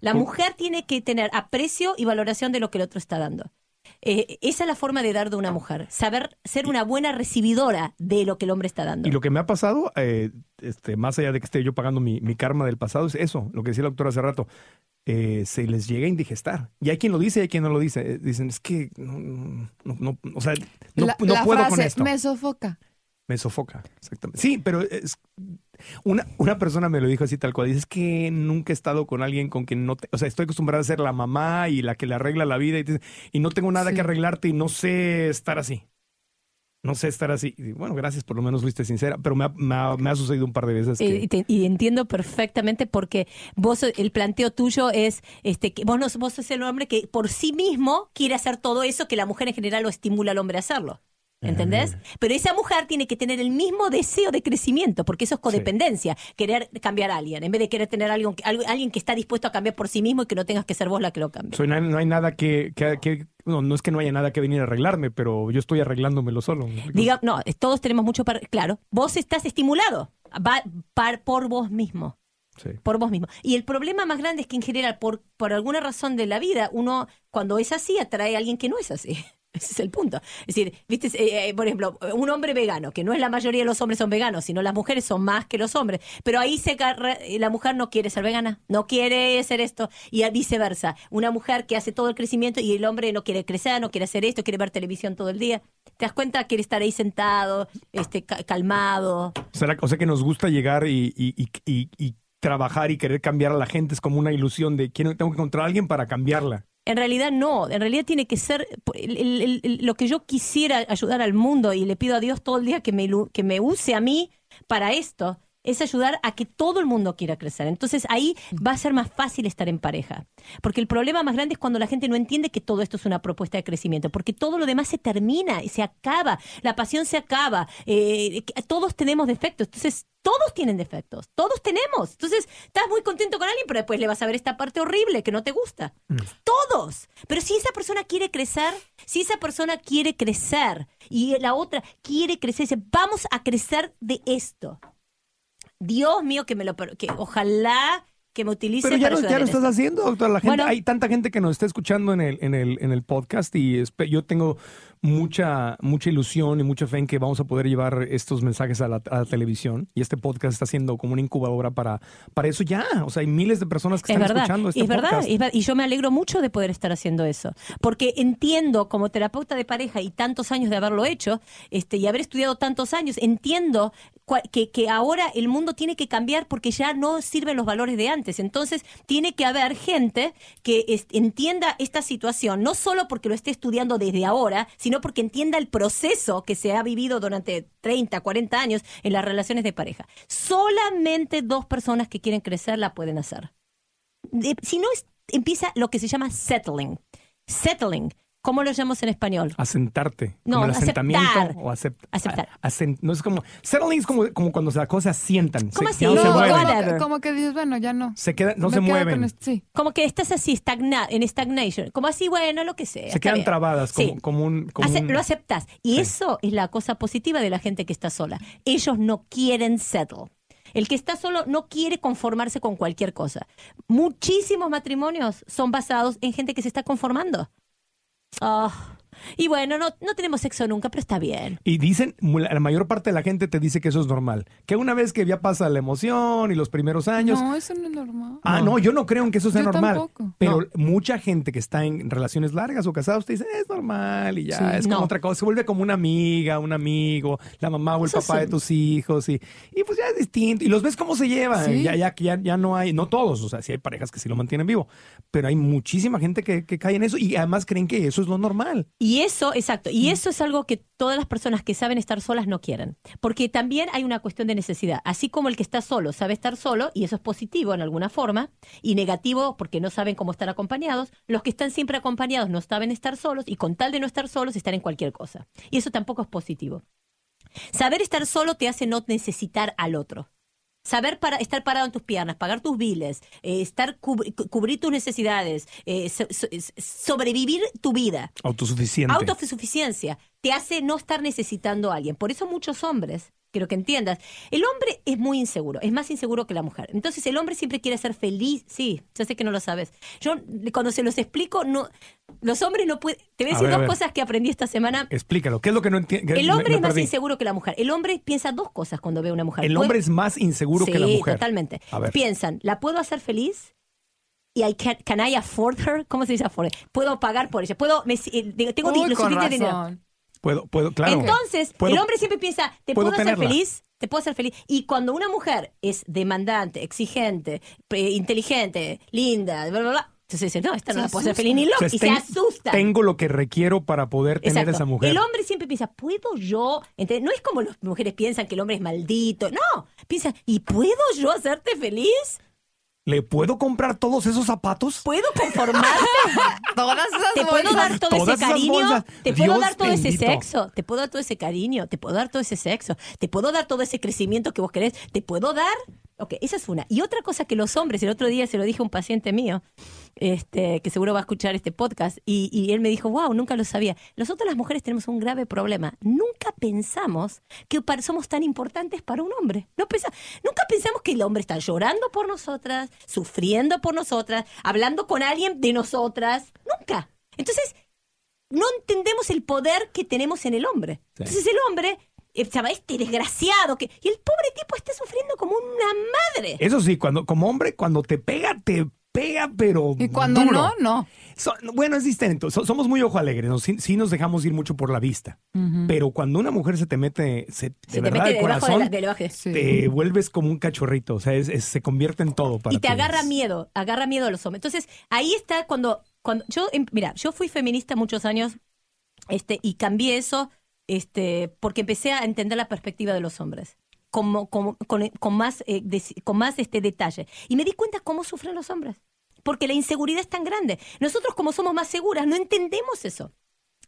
S3: La mujer tiene que tener aprecio y valoración de lo que el otro está dando. Eh, esa es la forma de dar de una mujer. Saber ser una buena recibidora de lo que el hombre está dando.
S2: Y lo que me ha pasado, eh, este, más allá de que esté yo pagando mi, mi karma del pasado, es eso, lo que decía la doctora hace rato. eh, se les llega a indigestar. Y hay quien lo dice y hay quien no lo dice. Eh, Dicen, es que no, no, no, no, o sea, no,
S4: la,
S2: no
S4: la
S2: puedo
S4: frase,
S2: con esto.
S4: me sofoca.
S2: Me sofoca, exactamente. Sí, pero es, una, una persona me lo dijo así tal cual. Dice, es que nunca he estado con alguien con quien no... te- o sea, estoy acostumbrada a ser la mamá y la que le arregla la vida y, te- y no tengo nada
S4: Sí.
S2: que arreglarte y no sé estar así. No sé estar así. Y bueno, gracias, por lo menos fuiste sincera, pero me ha, me ha- me ha sucedido un par de veces que...
S3: y, te- y entiendo perfectamente porque vos el planteo tuyo es este que vos no vos sos el hombre que por sí mismo quiere hacer todo eso que la mujer en general lo estimula al hombre a hacerlo. ¿Entendés? Pero esa mujer tiene que tener el mismo deseo de crecimiento, porque eso es codependencia, querer cambiar a alguien, en vez de querer tener a alguien, que- algo- alguien que está dispuesto a cambiar por sí mismo y que no tengas que ser vos la que lo cambie.
S2: No, hay, no hay nada que... que- que- no, no es que no haya nada que venir a arreglarme, pero yo estoy arreglándomelo solo.
S3: Diga, no, todos tenemos mucho para... Claro, vos estás estimulado va, par- por vos mismo.
S2: Sí.
S3: por vos mismo. Y el problema más grande es que en general, por, por alguna razón de la vida, uno cuando es así atrae a alguien que no es así. Ese es el punto. Es decir, viste, Eh, eh, por ejemplo, un hombre vegano, que no es la mayoría de los hombres son veganos, sino las mujeres son más que los hombres. Pero ahí se eh, la mujer no quiere ser vegana, no quiere hacer esto, y viceversa. Una mujer que hace todo el crecimiento y el hombre no quiere crecer, no quiere hacer esto, quiere ver televisión todo el día. ¿Te das cuenta? Quiere estar ahí sentado, este, ca- calmado.
S2: Sea, o sea que nos gusta llegar y, y- y- y- y trabajar y querer cambiar a la gente. Es como una ilusión de quiero, tengo que encontrar a alguien para cambiarla.
S3: En realidad no, en realidad tiene que ser el- lo que yo quisiera ayudar al mundo y le pido a Dios todo el día que me, que me use a mí para esto, es ayudar a que todo el mundo quiera crecer. Entonces ahí va a ser más fácil estar en pareja. Porque el problema más grande es cuando la gente no entiende que todo esto es una propuesta de crecimiento, porque todo lo demás se termina y se acaba, la pasión se acaba, eh, todos tenemos defectos, entonces todos tienen defectos, todos tenemos. Entonces estás muy contento con alguien, pero después le vas a ver esta parte horrible que no te gusta. Todos. Pero si esa persona quiere crecer, si esa persona quiere crecer y la otra quiere crecer, dice, vamos a crecer de esto. Dios mío, que me lo que ojalá que me utilice
S2: Pero ya
S3: para
S2: lo, ya estás
S3: esto.
S2: haciendo, doctor. La gente,
S3: Bueno.
S2: hay tanta gente que nos está escuchando en el, en el, en el podcast y yo tengo mucha, mucha ilusión y mucha fe en que vamos a poder llevar estos mensajes a la, a la televisión. Y este podcast está siendo como una incubadora para, para eso ya. O sea, hay miles de personas que
S3: Es
S2: están
S3: verdad,
S2: escuchando este
S3: es verdad,
S2: podcast.
S3: es ver- y yo me alegro mucho de poder estar haciendo eso, porque entiendo como terapeuta de pareja y tantos años de haberlo hecho, este, y haber estudiado tantos años, entiendo que, que ahora el mundo tiene que cambiar porque ya no sirven los valores de antes. Entonces, tiene que haber gente que entienda esta situación, no solo porque lo esté estudiando desde ahora, sino porque entienda el proceso que se ha vivido durante 30, 40 años en las relaciones de pareja. Solamente dos personas que quieren crecer la pueden hacer si no empieza lo que se llama settling. Settling. ¿Cómo lo llamamos en español?
S2: Asentarte.
S3: No,
S2: como el asentamiento
S3: aceptar.
S2: o acept-
S3: Aceptar.
S2: a- asent- no es como. Settling es como, como cuando las cosas se asientan.
S3: ¿Cómo
S2: se,
S3: así?
S2: no,
S3: No,
S2: se
S3: no,
S2: mueven.
S4: como, como que dices, bueno, ya no.
S2: Se quedan, no
S4: Me
S2: se mueven.
S4: esto, sí.
S3: Como que estás así, estagna, en stagnation. Como así, bueno, lo que sea.
S2: Se quedan
S3: bien.
S2: trabadas como,
S3: Sí.
S2: como un. como
S3: Ace-
S2: un-
S3: Lo aceptas. Y
S2: Sí.
S3: eso es la cosa positiva de la gente que está sola. Ellos no quieren settle. El que está solo no quiere conformarse con cualquier cosa. Muchísimos matrimonios son basados en gente que se está conformando. Ah, y bueno, no, no tenemos sexo nunca, pero está bien.
S2: Y dicen, la mayor parte de la gente te dice que eso es normal. Que una vez que ya pasa la emoción y los primeros años.
S4: No, eso no es normal.
S2: Ah, no, yo no creo en que eso sea
S4: Yo
S2: normal.
S4: tampoco.
S2: Pero
S3: No.
S2: mucha gente que está en relaciones largas o casados te dice, es normal y ya,
S3: Sí,
S2: es como
S3: no.
S2: otra cosa. Se vuelve como una amiga, un amigo, la mamá o el
S3: Eso
S2: papá
S3: sí.
S2: de tus hijos. Y, y pues ya es distinto. Y los ves cómo se llevan.
S4: Sí.
S2: Ya, ya, ya, ya no hay, no todos, o sea, sí hay parejas que sí lo mantienen vivo. Pero hay muchísima gente que, que cae en eso y además creen que eso es lo normal.
S3: Y eso, exacto, y eso es algo que todas las personas que saben estar solas no quieren. Porque también hay una cuestión de necesidad. Así como el que está solo sabe estar solo, y eso es positivo en alguna forma, y negativo porque no saben cómo estar acompañados, los que están siempre acompañados no saben estar solos, y con tal de no estar solos están en cualquier cosa. Y eso tampoco es positivo. Saber estar solo te hace no necesitar al otro. Saber para, estar parado en tus piernas, pagar tus biles, eh, estar cubri- cu- cubrir tus necesidades, eh, so- so- sobrevivir tu vida.
S2: Autosuficiente.
S3: Autosuficiencia te hace no estar necesitando a alguien. Por eso muchos hombres, quiero que entiendas, el hombre es muy inseguro, es más inseguro que la mujer. Entonces el hombre siempre quiere ser feliz. Sí, ya sé que no lo sabes. Yo cuando se los explico, no, los hombres no pueden... Te voy a
S2: A
S3: decir
S2: ver, a
S3: dos
S2: ver.
S3: cosas que aprendí esta semana.
S2: Explícalo. ¿Qué es lo que no entiendo?
S3: El hombre es más inseguro que la mujer. El hombre piensa dos cosas cuando ve a una mujer.
S2: El hombre es más inseguro que la
S3: Sí,
S2: mujer.
S3: totalmente.
S2: A ver.
S3: Piensan, ¿la puedo hacer feliz? Y I can, can I afford her? ¿Cómo se dice afford? ¿Puedo pagar por ella? ¿Puedo, me- eh, tengo
S4: Uy,
S3: lo suficiente dinero?
S2: Puedo, puedo, claro.
S3: Entonces,
S2: Puedo-
S3: el hombre siempre piensa, ¿te
S2: puedo
S3: puedo, hacer
S2: tenerla.
S3: feliz? ¿Te puedo hacer feliz? Y cuando una mujer es demandante, exigente, inteligente, linda, bla, bla, bla, entonces dice, no, esta no
S4: Se
S3: la puedo hacer feliz ni
S2: O
S3: loca.
S2: sea,
S3: y
S2: ten-
S3: se asusta.
S2: Tengo lo que requiero para poder tener
S3: Exacto.
S2: esa mujer.
S3: El hombre siempre piensa, ¿puedo yo? ¿Entendés? No es como las mujeres piensan que el hombre es maldito. No, piensa, ¿y puedo yo hacerte feliz?
S2: ¿Le puedo comprar todos esos zapatos?
S3: ¿Puedo conformarte?
S4: Todas esas
S3: ¿Te puedo dar todo ese cariño? ¿Te puedo
S2: Dios
S3: dar todo ese sexo? ¿Te puedo dar todo ese cariño? ¿Te puedo dar todo ese sexo? ¿Te puedo dar todo ese crecimiento que vos querés? ¿Te puedo dar? Ok, esa es una. Y otra cosa que los hombres, el otro día se lo dije a un paciente mío, este, que seguro va a escuchar este podcast, y, y él me dijo, wow, nunca lo sabía. Nosotros las mujeres tenemos un grave problema. Nunca pensamos que somos tan importantes para un hombre. No pensa- nunca pensamos que el hombre está llorando por nosotras, sufriendo por nosotras, hablando con alguien de nosotras. Nunca. Entonces, no entendemos el poder que tenemos en el hombre.
S2: Sí.
S3: Entonces el hombre, eh, este desgraciado, que, y el pobre tipo está sufriendo como una madre.
S2: Eso sí, cuando como hombre, cuando te pega, te pega, pero
S4: Y cuando
S2: duro.
S4: no, no.
S2: So- bueno, es distinto. So- somos muy ojo alegre, ¿no? sí, sí nos dejamos ir mucho por la vista. Pero cuando una mujer se te mete, se, de
S3: Se te mete
S2: el
S3: de
S2: corazón,
S3: la, de
S4: Sí.
S2: te vuelves como un cachorrito. O sea, es- es- se convierte en todo para
S3: y te
S2: ti.
S3: agarra miedo, agarra miedo a los hombres. Entonces, ahí está cuando, cuando yo, em- mira, yo fui feminista muchos años, este, y cambié eso, este, porque empecé a entender la perspectiva de los hombres. Con, con más, eh, con más este detalle. Y me di cuenta cómo sufren los hombres. Porque la inseguridad es tan grande. Nosotros, como somos más seguras, no entendemos eso.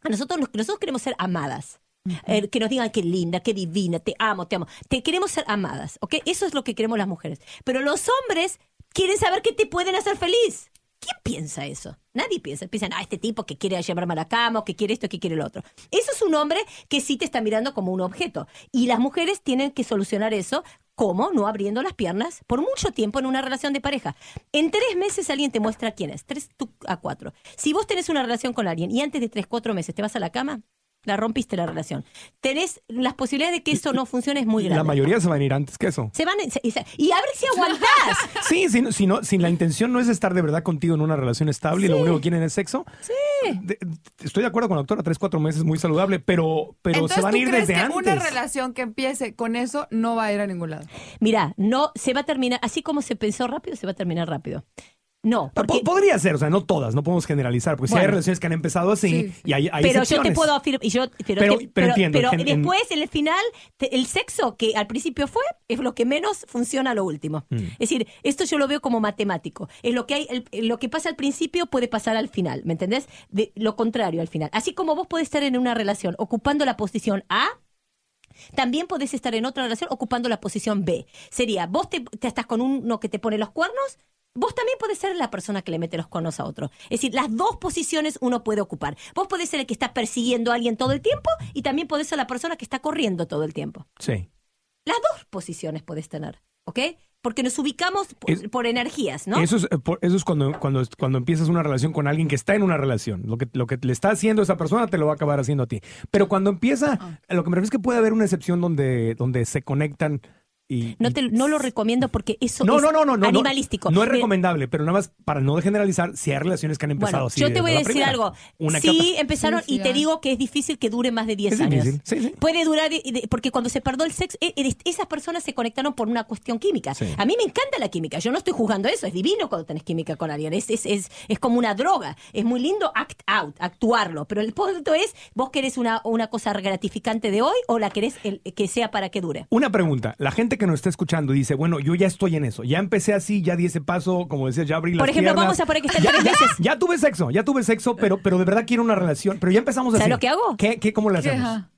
S3: A nosotros, nos- nosotros queremos ser amadas. Eh, que nos digan qué linda, qué divina, te amo, te amo. Te queremos ser amadas, ¿ok? Eso es lo que queremos las mujeres. Pero los hombres quieren saber que te pueden hacer feliz. ¿Quién piensa eso? Nadie piensa. Piensan, ah, este tipo que quiere llevarme a la cama, o que quiere esto, que quiere lo otro. Eso es un hombre que sí te está mirando como un objeto. Y las mujeres tienen que solucionar eso. ¿Cómo? No abriendo las piernas por mucho tiempo en una relación de pareja. En tres meses alguien te muestra quién es. Tres a cuatro. Si vos tenés una relación con alguien y antes de tres, cuatro meses te vas a la cama, la rompiste la relación. Tenés las posibilidades de que eso no funcione es muy
S2: La
S3: grande.
S2: mayoría se van a ir antes que eso.
S3: Se van se- y, se- y a ver si aguantás.
S2: Sí, si, no- si, no- si la intención no es estar de verdad contigo en una relación estable y lo único que quieren es sexo. Sí. estoy de acuerdo con la doctora, tres, cuatro meses muy saludable, pero, pero
S4: Entonces,
S2: se van a
S4: ¿tú
S2: ir
S4: crees
S2: desde
S4: que
S2: antes.
S4: una relación que empiece con eso no va a ir a ningún lado?
S3: Mira, no se va a terminar, así como se pensó rápido, se va a terminar rápido. No,
S2: Po-
S3: porque
S2: Podría ser, o sea, no todas, no podemos generalizar, porque si hay relaciones que han empezado así
S4: Sí.
S2: y hay, hay
S3: pero yo te puedo afirmar, y yo, pero,
S2: Pero-
S3: te-
S2: pero entiendo,
S3: pero
S2: en-
S3: después, en el final, te- el sexo que al principio fue, es lo que menos funciona a lo último.
S2: Mm.
S3: Es decir, esto yo lo veo como matemático. Es lo que hay, el- lo que pasa al principio puede pasar al final, ¿me entendés? De, lo contrario al final. Así como vos podés estar en una relación ocupando la posición A, también podés estar en otra relación ocupando la posición B. Sería, vos te, te estás con uno que te pone los cuernos, vos también podés ser la persona que le mete los cuernos a otro. Es decir, las dos posiciones uno puede ocupar. Vos podés ser el que está persiguiendo a alguien todo el tiempo y también podés ser la persona que está corriendo todo el tiempo.
S2: Sí.
S3: Las dos posiciones podés tener, ¿ok? Porque nos ubicamos por,
S2: Es-
S3: por energías, ¿no?
S2: Eso es, eh, por- eso es cuando, cuando, cuando empiezas una relación con alguien que está en una relación. Lo que, lo que le está haciendo esa persona te lo va a acabar haciendo a ti. Pero cuando empieza, a lo que me refiero es que puede haber una excepción donde, donde se conectan y...
S3: No, te, no lo recomiendo porque eso
S2: no,
S3: es
S2: no, no, no, no,
S3: animalístico.
S2: No, no es recomendable, pero nada más para no generalizar, si hay relaciones que han empezado
S3: Bueno,
S2: así.
S3: yo te voy a decir
S2: primera.
S3: algo.
S2: Una
S3: sí,
S2: capa.
S3: empezaron
S4: Sí, sí
S3: y te digo que es difícil que dure más de 10
S2: Es
S3: años.
S2: difícil, sí, sí.
S3: Puede durar, porque cuando se perdió el sexo, eh, eh, esas personas se conectaron por una cuestión química.
S2: Sí.
S3: A mí me encanta la química, yo no estoy jugando eso, es divino cuando tenés química con alguien, es, es, es, es como una droga, es muy lindo act out, actuarlo, pero el punto es, ¿vos querés una, una cosa gratificante de hoy o la querés el- que sea para que dure?
S2: Una pregunta. La gente que nos está escuchando dice, bueno, yo ya estoy en eso. Ya empecé así, ya di ese paso, como decías, ya abrí las
S3: Por ejemplo,
S2: piernas.
S3: vamos a poner que está
S2: ya, tuve sexo, ya tuve sexo, pero, pero de verdad quiero una relación. Pero ya empezamos así.
S3: ¿Sabes lo que hago?
S2: ¿Qué, qué, ¿Cómo le
S4: ¿Qué?
S2: hacemos?
S4: Ajá.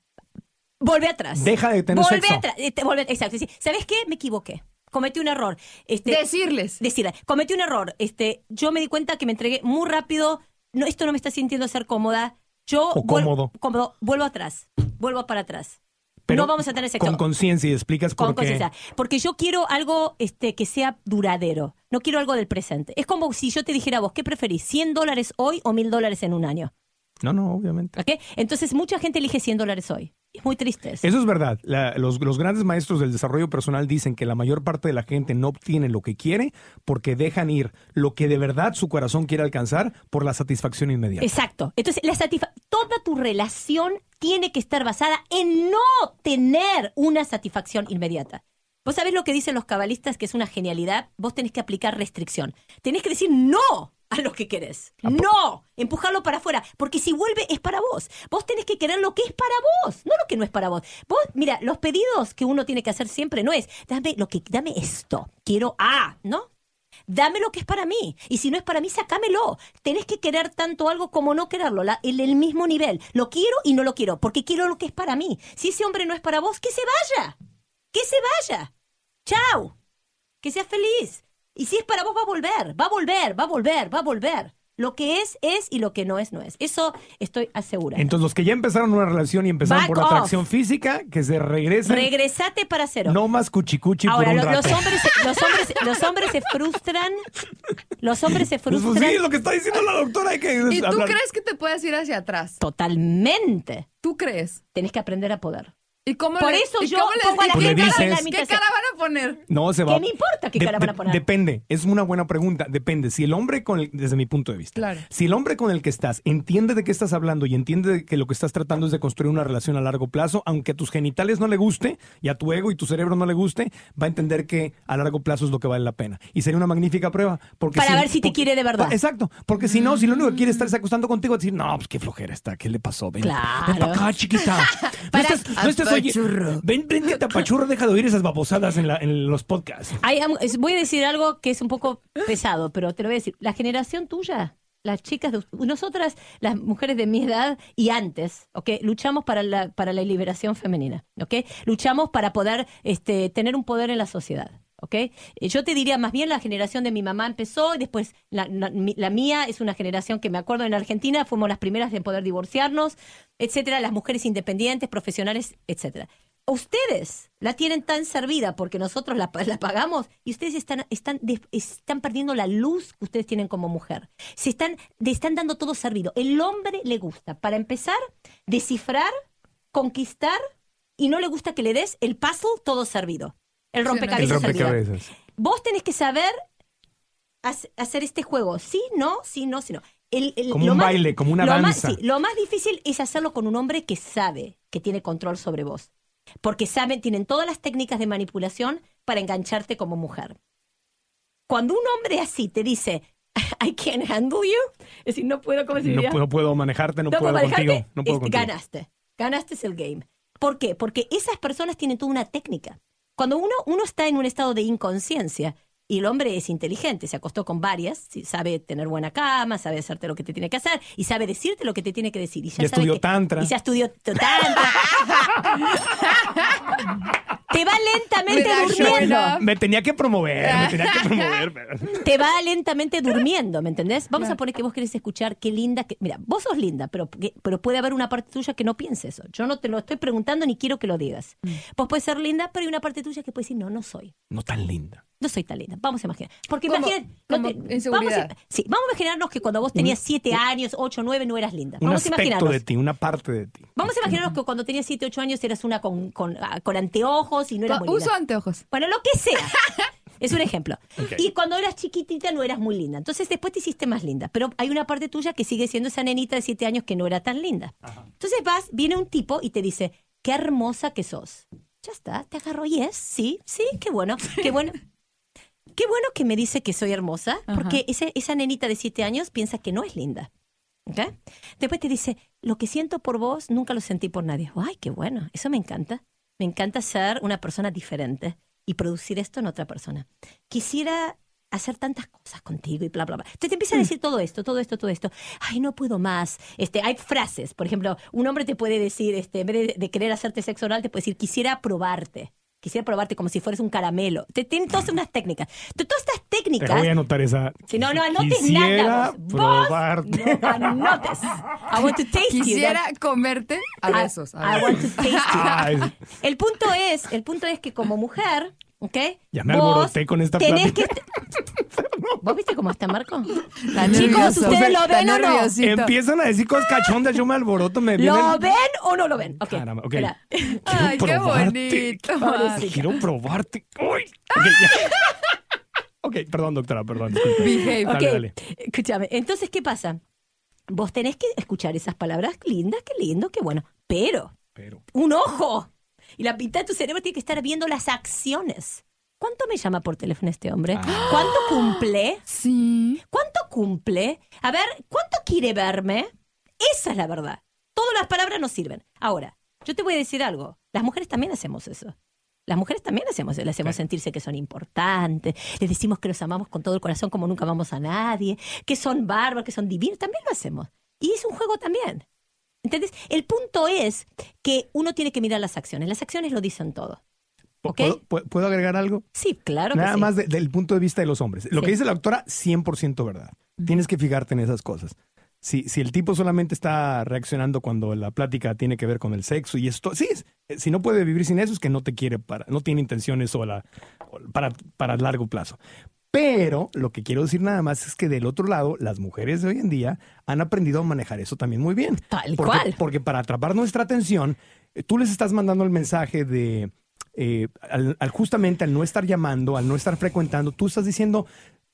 S3: Volvé atrás.
S2: Deja de tener
S3: Volvé
S2: sexo.
S3: atrás. eh, te- volvé- exacto. sí. ¿Sabes qué? Me equivoqué. Cometí un error. Este,
S4: Decirles.
S3: decirle, cometí un error. Este, yo me di cuenta que me entregué muy rápido. No, esto no me está sintiendo ser cómoda. Yo
S2: O
S3: vuel-
S2: cómodo.
S3: cómodo. Vuelvo atrás. Vuelvo para atrás.
S2: Pero
S3: no vamos a tener sexo.
S2: Con conciencia y explicas
S3: Con
S2: por qué.
S3: conciencia. Porque yo quiero algo este, que sea duradero. No quiero algo del presente. Es como si yo te dijera a vos, ¿qué preferís? ¿100 dólares hoy o 1000 dólares en un año?
S2: No, no, obviamente.
S3: ¿Ok? Entonces, mucha gente elige 100 dólares hoy. Es muy triste eso.
S2: Eso es verdad. La- los, los grandes maestros del desarrollo personal dicen que la mayor parte de la gente no obtiene lo que quiere porque dejan ir lo que de verdad su corazón quiere alcanzar por la satisfacción inmediata.
S3: Exacto. Entonces, la satisfa- toda tu relación tiene que estar basada en no tener una satisfacción inmediata. Vos sabés lo que dicen los cabalistas, que es una genialidad. Vos tenés que aplicar restricción. Tenés que decir no a lo que querés. No, empujarlo para afuera, porque si vuelve es para vos. Vos tenés que querer lo que es para vos, no lo que no es para vos. Vos, mira, los pedidos que uno tiene que hacer siempre no es, dame lo que, dame esto, quiero A, ¿no? Dame lo que es para mí. Y si no es para mí, sacámelo. Tenés que querer tanto algo como no quererlo, la- el, el mismo nivel. Lo quiero y no lo quiero, porque quiero lo que es para mí. Si ese hombre no es para vos, que se vaya. Que se vaya. Chao. Que seas feliz. Y si es para vos, va a volver, va a volver, va a volver, va a volver. Lo que es, es y lo que no es, no es. Eso estoy asegurada.
S2: Entonces, los que ya empezaron una relación y empezaron
S3: Back
S2: por la
S3: off.
S2: atracción física, que se regresen.
S3: Regresate para cero.
S2: no más cuchicuchi
S3: Ahora,
S2: por un
S3: lo-
S2: rato.
S3: los, hombres, se- los, hombres, los hombres se frustran. Los hombres se
S2: Pues,
S3: frustran
S2: sí, lo que está diciendo la doctora. Hay que
S4: ¿Y tú
S2: hablar.
S4: crees que te puedes ir hacia atrás?
S3: totalmente.
S4: ¿Tú crees?
S3: Tenés que aprender a poder.
S4: ¿Y cómo
S3: Por
S4: le-
S3: eso
S4: y
S3: yo
S4: cómo les
S3: pongo a la
S2: Pues le
S3: gente
S2: dices-
S3: en la
S4: ¿Qué
S3: imitación.
S4: cara van a poner?
S2: No se va.
S3: ¿Qué me importa qué
S2: De-
S3: cara van a
S2: de-
S3: poner?
S2: Depende. Es una buena pregunta. Depende. Si el hombre con el, desde mi punto de vista,
S4: Claro.
S2: si el hombre con el que estás entiende de qué estás hablando y entiende de que lo que estás tratando es de construir una relación a largo plazo, aunque a tus genitales no le guste y a tu ego y tu cerebro no le guste, va a entender que a largo plazo es lo que vale la pena. Y sería una magnífica prueba. Porque
S3: Para ver si te
S2: porque-
S3: quiere de verdad.
S2: Exacto. Porque si no, si lo único que quiere es estarse acostando contigo, decir, no, pues qué flojera está, ¿qué le pasó? Ven,
S3: Claro.
S2: ven para acá, chiquita. No estés, no oye-. Ven, ven que te apachurro, deja de oír esas babosadas en, la- en los podcasts.
S3: Voy a decir algo que es un poco pesado, pero te lo voy a decir. La generación tuya, las chicas, de, nosotras, las mujeres de mi edad y antes, ¿ok? Luchamos para la, para la liberación femenina, ¿ok? Luchamos para poder este, tener un poder en la sociedad. ¿Ok? Eh, Yo te diría más bien la generación de mi mamá empezó y después la, la- la mía es una generación que me acuerdo en Argentina fuimos las primeras en poder divorciarnos, etcétera, las mujeres independientes, profesionales, etcétera. Ustedes la tienen tan servida porque nosotros la, pa- la pagamos y ustedes están, están, de- están perdiendo la luz que ustedes tienen como mujer. Se están, le están dando todo servido. El hombre le gusta, para empezar, descifrar, conquistar y no le gusta que le des el puzzle todo servido. El rompecabezas.
S2: El
S3: servido.
S2: rompecabezas.
S3: Vos tenés que saber hac- hacer este juego. Sí, no, sí, no, sí, no. El- el-
S2: Como
S3: lo
S2: un
S3: más-
S2: baile, como una
S3: lo más-
S2: danza.
S3: sí, lo más difícil es hacerlo con un hombre que sabe que tiene control sobre vos. Porque saben, tienen todas las técnicas de manipulación para engancharte como mujer. Cuando un hombre así te dice, I can't handle you. Es decir, no puedo, ¿cómo se
S2: No puedo, puedo manejarte, no,
S3: No
S2: puedo
S3: manejarte,
S2: contigo. No puedo contigo.
S3: Ganaste. Ganaste el game. ¿Por qué? Porque esas personas tienen toda una técnica. Cuando uno, uno está en un estado de inconsciencia y el hombre es inteligente, se acostó con varias, sabe tener buena cama, sabe hacerte lo que te tiene que hacer y sabe decirte lo que te tiene que decir. Y ya,
S2: Ya
S3: sabe
S2: estudió
S3: que-
S2: tantra.
S3: Y ya estudió tantra. te va lentamente
S4: Me
S3: durmiendo.
S2: Me tenía que promover, me tenía que promover.
S3: te va lentamente durmiendo, ¿me entendés? Vamos a poner que vos querés escuchar qué linda que. Mira, vos sos linda, pero, que- pero puede haber una parte tuya que no piense eso. Yo no te lo estoy preguntando ni quiero que lo digas.
S4: Mm.
S3: Vos puedes ser linda, pero hay una parte tuya que puede decir, no, no soy.
S2: No tan linda.
S3: No soy tan linda. Vamos a imaginar. Porque imagínate. no. Vamos a, sí, vamos a imaginarnos que cuando vos tenías 7 años, 8, 9, no eras linda.
S2: Un
S3: Vamos a
S2: aspecto
S3: imaginarnos.
S2: de ti, una parte de ti.
S3: Vamos a imaginarnos que cuando tenías 7, 8 años eras una con, con, ah, con anteojos y no eras muy linda.
S4: Uso anteojos.
S3: Bueno, lo que sea. Es un ejemplo. Y cuando eras chiquitita no eras muy linda. Entonces después te hiciste más linda. Pero hay una parte tuya que sigue siendo esa nenita de siete años que no era tan linda. Entonces vas, viene un tipo y te dice, qué hermosa que sos. Ya está, te agarró y es, sí, sí, qué bueno, qué bueno. Qué bueno que me dice que soy hermosa, porque ese- esa nenita de siete años piensa que no es linda. ¿Ok? Después te dice, lo que siento por vos nunca lo sentí por nadie. Ay, qué bueno, eso me encanta. Me encanta ser una persona diferente y producir esto en otra persona. Quisiera hacer tantas cosas contigo y bla, bla, bla. Entonces te empieza a decir todo esto, todo esto, todo esto. Ay, no puedo más. Este, hay frases, por ejemplo, un hombre te puede decir, este, en vez de, de querer hacerte sexo oral, te puede decir, quisiera probarte. Quisiera probarte como si fueres un caramelo. Te tienen todas unas técnicas. Todas estas
S2: Te
S3: técnicas...
S2: voy a anotar esa.
S3: Si no, no anotes
S2: Quisiera
S3: nada. Vos,
S2: probarte.
S3: Vos no anotes. I want to taste you.
S4: Quisiera comerte a
S3: I-
S4: besos. a
S3: I
S4: besos.
S3: want to taste you.
S2: Ay,
S3: El punto es, el punto es que como mujer, ¿ok?
S2: Ya me
S3: Vos
S2: alboroté con esta
S3: tenés
S2: plática.
S3: que- ¿Vos viste cómo está Marco?
S4: Está
S3: Chicos,
S4: nervioso.
S3: ¿ustedes lo ven o no?
S4: nerviosito.
S2: Empiezan a decir cosas cachondas, yo me alboroto, me vienen...
S3: ¿Lo ven o no lo ven? Ok.
S2: Caramba, ok.
S3: espera.
S2: Quiero
S4: Ay, qué
S2: probarte.
S4: bonito.
S2: Quiero probarte. Uy. Ok, ya. Ok, perdón, doctora, perdón. disculpe.
S4: Behave.
S3: Ok,
S2: Dale, dale.
S3: escúchame. Entonces, ¿qué pasa? Vos tenés que escuchar esas palabras lindas, qué lindo, qué bueno. Pero,
S2: Pero,
S3: un ojo. Y la mitad de tu cerebro tiene que estar viendo las acciones. ¿Cuánto me llama por teléfono este hombre?
S2: Ah.
S3: ¿Cuánto cumple?
S4: Sí.
S3: ¿Cuánto cumple? A ver, ¿cuánto quiere verme? Esa es la verdad. Todas las palabras no sirven. Ahora, yo te voy a decir algo. Las mujeres también hacemos eso. Las mujeres también hacemos, le hacemos sentirse que son importantes, les decimos que los amamos con todo el corazón como nunca amamos a nadie, que son bárbaros, que son divinos, también lo hacemos. Y es un juego también. ¿Entendés? El punto es que uno tiene que mirar las acciones. Las acciones lo dicen todo.
S2: ¿Pu-
S3: Ok.
S2: ¿puedo, pu- puedo agregar algo?
S3: Sí, claro que
S2: Nada
S3: sí.
S2: más de- del punto de vista de los hombres. Lo
S3: Sí.
S2: que dice la doctora, 100% verdad. Tienes que fijarte en esas cosas. Si, si el tipo solamente está reaccionando cuando la plática tiene que ver con el sexo y esto, sí, eh, si no puede vivir sin eso es que no te quiere para, no tiene intenciones o la- para, para largo plazo. Pero lo que quiero decir nada más es que del otro lado, las mujeres de hoy en día han aprendido a manejar eso también muy bien.
S3: Tal
S2: porque,
S3: cual.
S2: Porque para atrapar nuestra atención, eh, tú les estás mandando el mensaje de, eh, al, al justamente al no estar llamando, al no estar frecuentando, tú estás diciendo,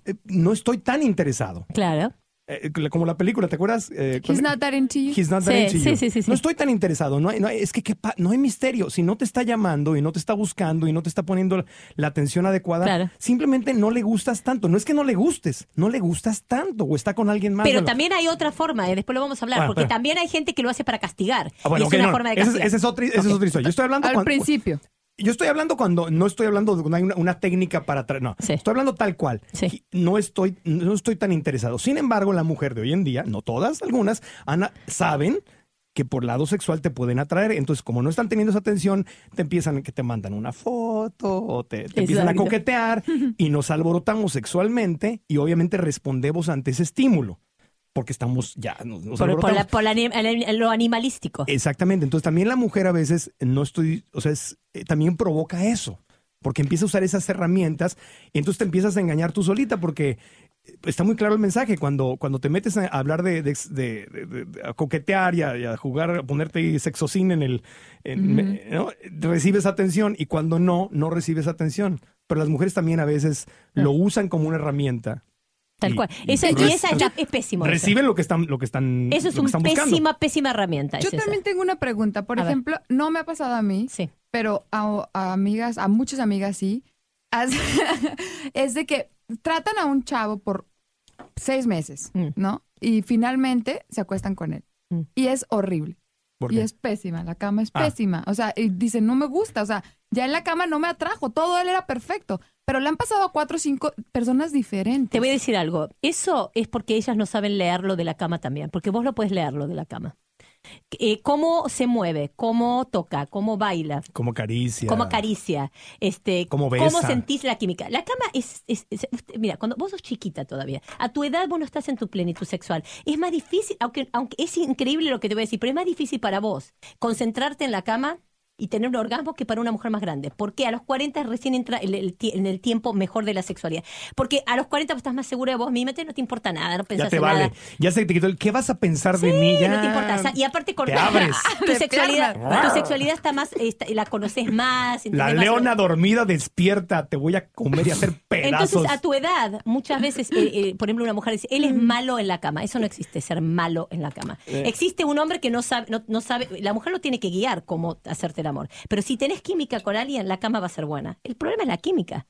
S2: eh, no estoy tan interesado.
S3: Claro.
S2: Eh, como la película, ¿te acuerdas? Eh,
S4: He's not that into you.
S2: He's not that
S3: Sí,
S2: into
S3: sí,
S2: you.
S3: sí, sí, sí.
S2: No estoy tan interesado. No hay, no hay- es que ¿qué pa- no hay misterio. Si no te está llamando y no te está buscando y no te está poniendo la, la atención adecuada,
S3: Claro.
S2: simplemente no le gustas tanto. No es que no le gustes, no le gustas tanto o está con alguien más.
S3: Pero
S2: Bueno,
S3: también hay otra forma, eh, después lo vamos a hablar,
S2: Ah,
S3: porque también hay gente que lo hace para castigar.
S2: ah, bueno,
S3: y es una
S2: no,
S3: forma de
S2: esa es-
S3: castigar.
S2: esa es otra, esa es otra historia. Yo estoy hablando
S4: Al
S2: cuando-
S4: principio.
S2: Yo estoy hablando cuando no estoy hablando de una, técnica para traer. No,
S3: Sí.
S2: estoy hablando tal cual.
S3: Sí.
S2: No estoy, no estoy tan interesado. Sin embargo, la mujer de hoy en día, no todas, algunas, Ana, saben que por lado sexual te pueden atraer. Entonces, como no están teniendo esa atención, te empiezan que te mandan una foto o te, te empiezan a coquetear y nos alborotamos sexualmente y obviamente respondemos ante ese estímulo. Porque estamos ya, nos, nos
S3: Por, por la- por lo animalístico.
S2: Exactamente. Entonces también la mujer a veces no estoy, o sea, es- eh, también provoca eso, porque empieza a usar esas herramientas y entonces te empiezas a engañar tú solita porque eh, está muy claro el mensaje cuando, cuando te metes a hablar de, de- de- de- de- de- a coquetear y a, y a jugar, a ponerte sexocín en el, en- ¿no? recibes atención y cuando no, no recibes atención. Pero las mujeres también a veces lo usan como una herramienta.
S3: Tal
S2: y-
S3: cual.
S2: y-
S3: Esa, y
S2: entonces-
S3: esa ya es pésimo. eso.
S2: Reciben lo que están, lo que están,
S3: Eso es una
S2: buscando.
S3: pésima, pésima herramienta.
S4: Yo
S3: es esa.
S4: también tengo una pregunta. Por
S3: A ver.
S4: ejemplo, no me ha pasado a mí,
S3: Sí.
S4: pero a, a amigas, a muchas amigas sí. Es de que tratan a un chavo por seis meses,
S3: Mm.
S4: ¿no? Y finalmente se acuestan con él.
S3: Mm.
S4: Y es horrible.
S2: ¿Por
S4: Y es pésima, la cama es
S2: Ah.
S4: pésima. O sea, y dicen, no me gusta. O sea, ya en la cama no me atrajo, todo él era perfecto. Pero le han pasado a cuatro o cinco personas diferentes.
S3: Te voy a decir algo. Eso es porque ellas no saben leerlo de la cama también, porque vos lo puedes leerlo de la cama. Eh, cómo se mueve, cómo toca, cómo baila,
S2: Como caricia.
S3: cómo acaricia, este,
S2: Cómo besa.
S3: sentís la química. La cama es, es- es- mira, cuando vos sos chiquita todavía, a tu edad vos no estás en tu plenitud sexual. Es más difícil, aunque, aunque es increíble lo que te voy a decir, pero es más difícil para vos concentrarte en la cama y tener un orgasmo que para una mujer más grande. Porque a los 40 recién entra el, el tie- en el tiempo mejor de la sexualidad. Porque a los 40 vos estás más segura de vos misma, te- no te importa nada, no
S2: Ya
S3: pensás
S2: te
S3: en
S2: vale.
S3: nada.
S2: Ya se te quitó el. ¿Qué vas a pensar de mí? Ya.
S3: No te importa. O sea, y aparte con tu sexualidad,
S4: piernas.
S3: tu sexualidad está más, está- la conoces más.
S2: La
S3: más
S2: leona dormida despierta. Te voy a comer y hacer pedazos.
S3: Entonces, a tu edad, muchas veces, eh, eh, por ejemplo, una mujer dice, él es malo en la cama. Eso no existe, ser malo en la cama. Existe un hombre que no sabe, no, no sabe, la mujer lo tiene que guiar cómo hacerte el amor. Pero si tenés química con alguien, la cama va a ser buena. El problema es la química.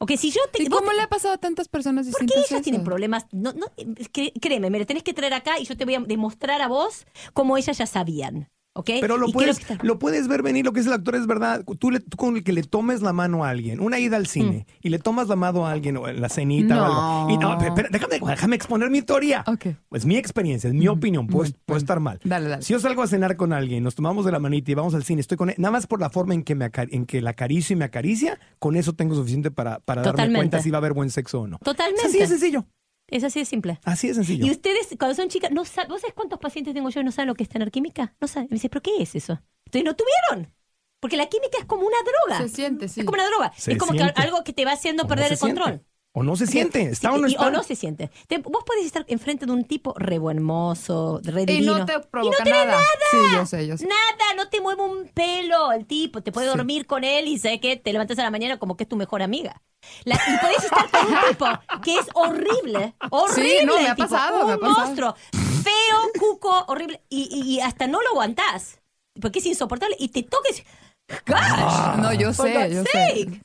S3: Ok, si yo te...
S4: ¿Y cómo le ha pasado a tantas personas
S3: ¿Por qué
S4: distintas?
S3: ellas tienen problemas? No, no, eh, créeme, me tenés que traer acá y yo te voy a demostrar a vos cómo ellas ya sabían. ¿Ok?
S2: Pero lo puedes,
S3: que-
S2: lo puedes ver venir, lo que es el actor es verdad. Tú, le- tú con el que le tomes la mano a alguien, una ida al cine,
S3: Mm.
S2: y le tomas la mano a alguien o en la cenita o
S4: No.
S2: algo. Y no, espera, déjame, déjame exponer mi teoría.
S4: Ok.
S2: Es mi experiencia, es mi opinión,
S4: Bueno,
S2: puedo
S4: bueno.
S2: estar mal.
S4: Dale, dale.
S2: Si yo salgo a cenar con alguien, nos tomamos de la manita y vamos al cine, estoy con él, nada más por la forma en que, me en que la acaricio y me acaricia, con eso tengo suficiente para, para darme cuenta si va a haber buen sexo o no.
S3: Totalmente.
S2: Así de sencillo.
S3: Es así de simple.
S2: Así de sencillo.
S3: Y ustedes, cuando son chicas, no saben, ¿vos sabés cuántos pacientes tengo yo y no saben lo que es tener química? No saben. Me dice, ¿pero qué es eso? Entonces no tuvieron. Porque la química es como una droga.
S4: Se siente, sí.
S3: Es como una droga.
S2: Se
S3: es como que
S2: siente.
S3: algo que te va haciendo perder el control.
S2: O no se siente. ¿Está
S3: Sí,
S2: o no
S3: y-
S2: está?
S3: O no se siente. Te- vos podés estar enfrente de un tipo re buen mozo, re
S4: Y no te provoca
S3: tiene
S4: nada. Sí, yo sé, yo sé.
S3: Nada, no te mueve un pelo el tipo, te puede
S4: Sí.
S3: dormir con él y sé que te levantas a la mañana como que es tu mejor amiga. La- y podés estar con un tipo que es horrible, horrible.
S4: no, me ha
S3: tipo,
S4: pasado,
S3: un
S4: me ha pasado.
S3: monstruo, feo, cuco, horrible, y, y- y hasta no lo aguantás, porque es insoportable, y te toques, gosh,
S4: No, yo
S3: For
S4: sé,
S3: God's
S4: yo
S3: sake.
S4: sé.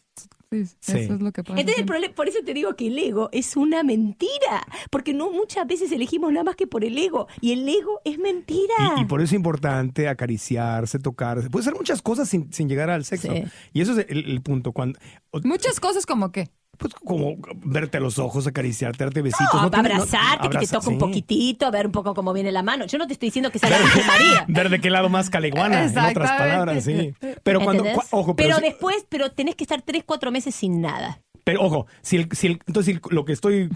S4: Sí,
S2: Sí.
S4: Eso es lo que pasa.
S3: entonces el problema, por eso te digo que el ego es una mentira, porque no muchas veces elegimos nada más que por el ego, y el ego es mentira.
S2: Y, y por eso es importante acariciarse, tocarse. Puede ser muchas cosas sin, sin llegar al sexo.
S3: Sí.
S2: Y eso es el, el punto. Cuando,
S4: Muchas cosas como que.
S2: Pues como verte a los ojos, acariciarte, darte besitos.
S3: No,
S2: no
S3: abrazarte, que te toque un poquitito, ver un poco cómo viene la mano. Yo no te estoy diciendo que sea la Virgen María.
S2: Ver de qué lado más caliguana, en otras palabras, sí. Pero cuando, ojo, pero, si-
S3: después, pero tenés que estar tres, cuatro meses sin nada.
S2: pero ojo, si el, si el- entonces si el- lo que estoy,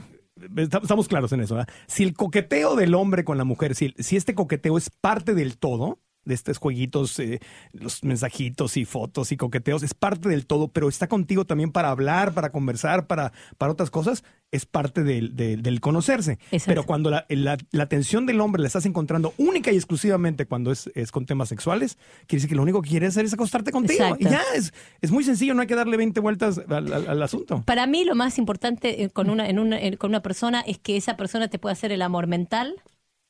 S2: estamos claros en eso, ¿verdad? Si el coqueteo del hombre con la mujer, si, si este coqueteo es parte del todo, de estos jueguitos, eh, los mensajitos y fotos y coqueteos, es parte del todo, pero está contigo también para hablar, para conversar, para, para otras cosas, es parte del, del- del conocerse.
S3: Exacto.
S2: Pero cuando la, la, la atención del hombre la estás encontrando única y exclusivamente cuando es, es con temas sexuales, quiere decir que lo único que quiere hacer es acostarte contigo.
S3: Exacto.
S2: Y ya, es, es muy sencillo, no hay que darle 20 vueltas al, al- al asunto.
S3: Para mí lo más importante eh, con una, en una, en- con una persona es que esa persona te pueda hacer el amor mental,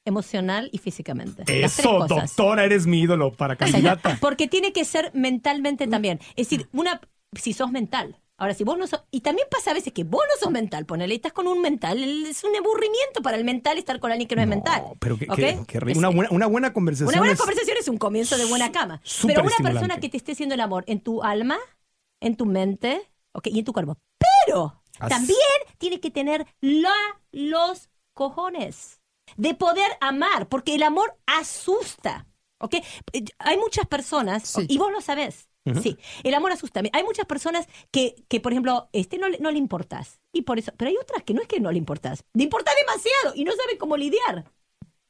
S3: emocional y físicamente.
S2: Eso, doctora, eres mi ídolo para candidata.
S3: Porque tiene que ser mentalmente también. Es decir, una si sos mental. Ahora, si vos no sos... Y también pasa a veces que vos no sos mental, ponele, estás con un mental. Es un aburrimiento para el mental estar con alguien que no, es mental.
S2: Pero que,
S3: ¿Ok?
S2: que- que ri-
S3: Es-
S2: una, buena, una buena conversación.
S3: Una buena
S2: es-
S3: conversación es un comienzo de buena cama.
S2: súper
S3: Pero una persona que te esté haciendo el amor en tu alma, en tu mente, ¿ok? Y en tu cuerpo. Pero también tiene que tener la, los cojones de poder amar, porque el amor asusta. ¿Ok? Eh, Hay muchas personas,
S4: Sí.
S3: y vos lo sabés. Sí, el amor asusta. Hay muchas personas que, que por ejemplo, este no, le- no le importás. Y por eso, pero hay otras que no es que no le importás. Le importa demasiado y no saben cómo lidiar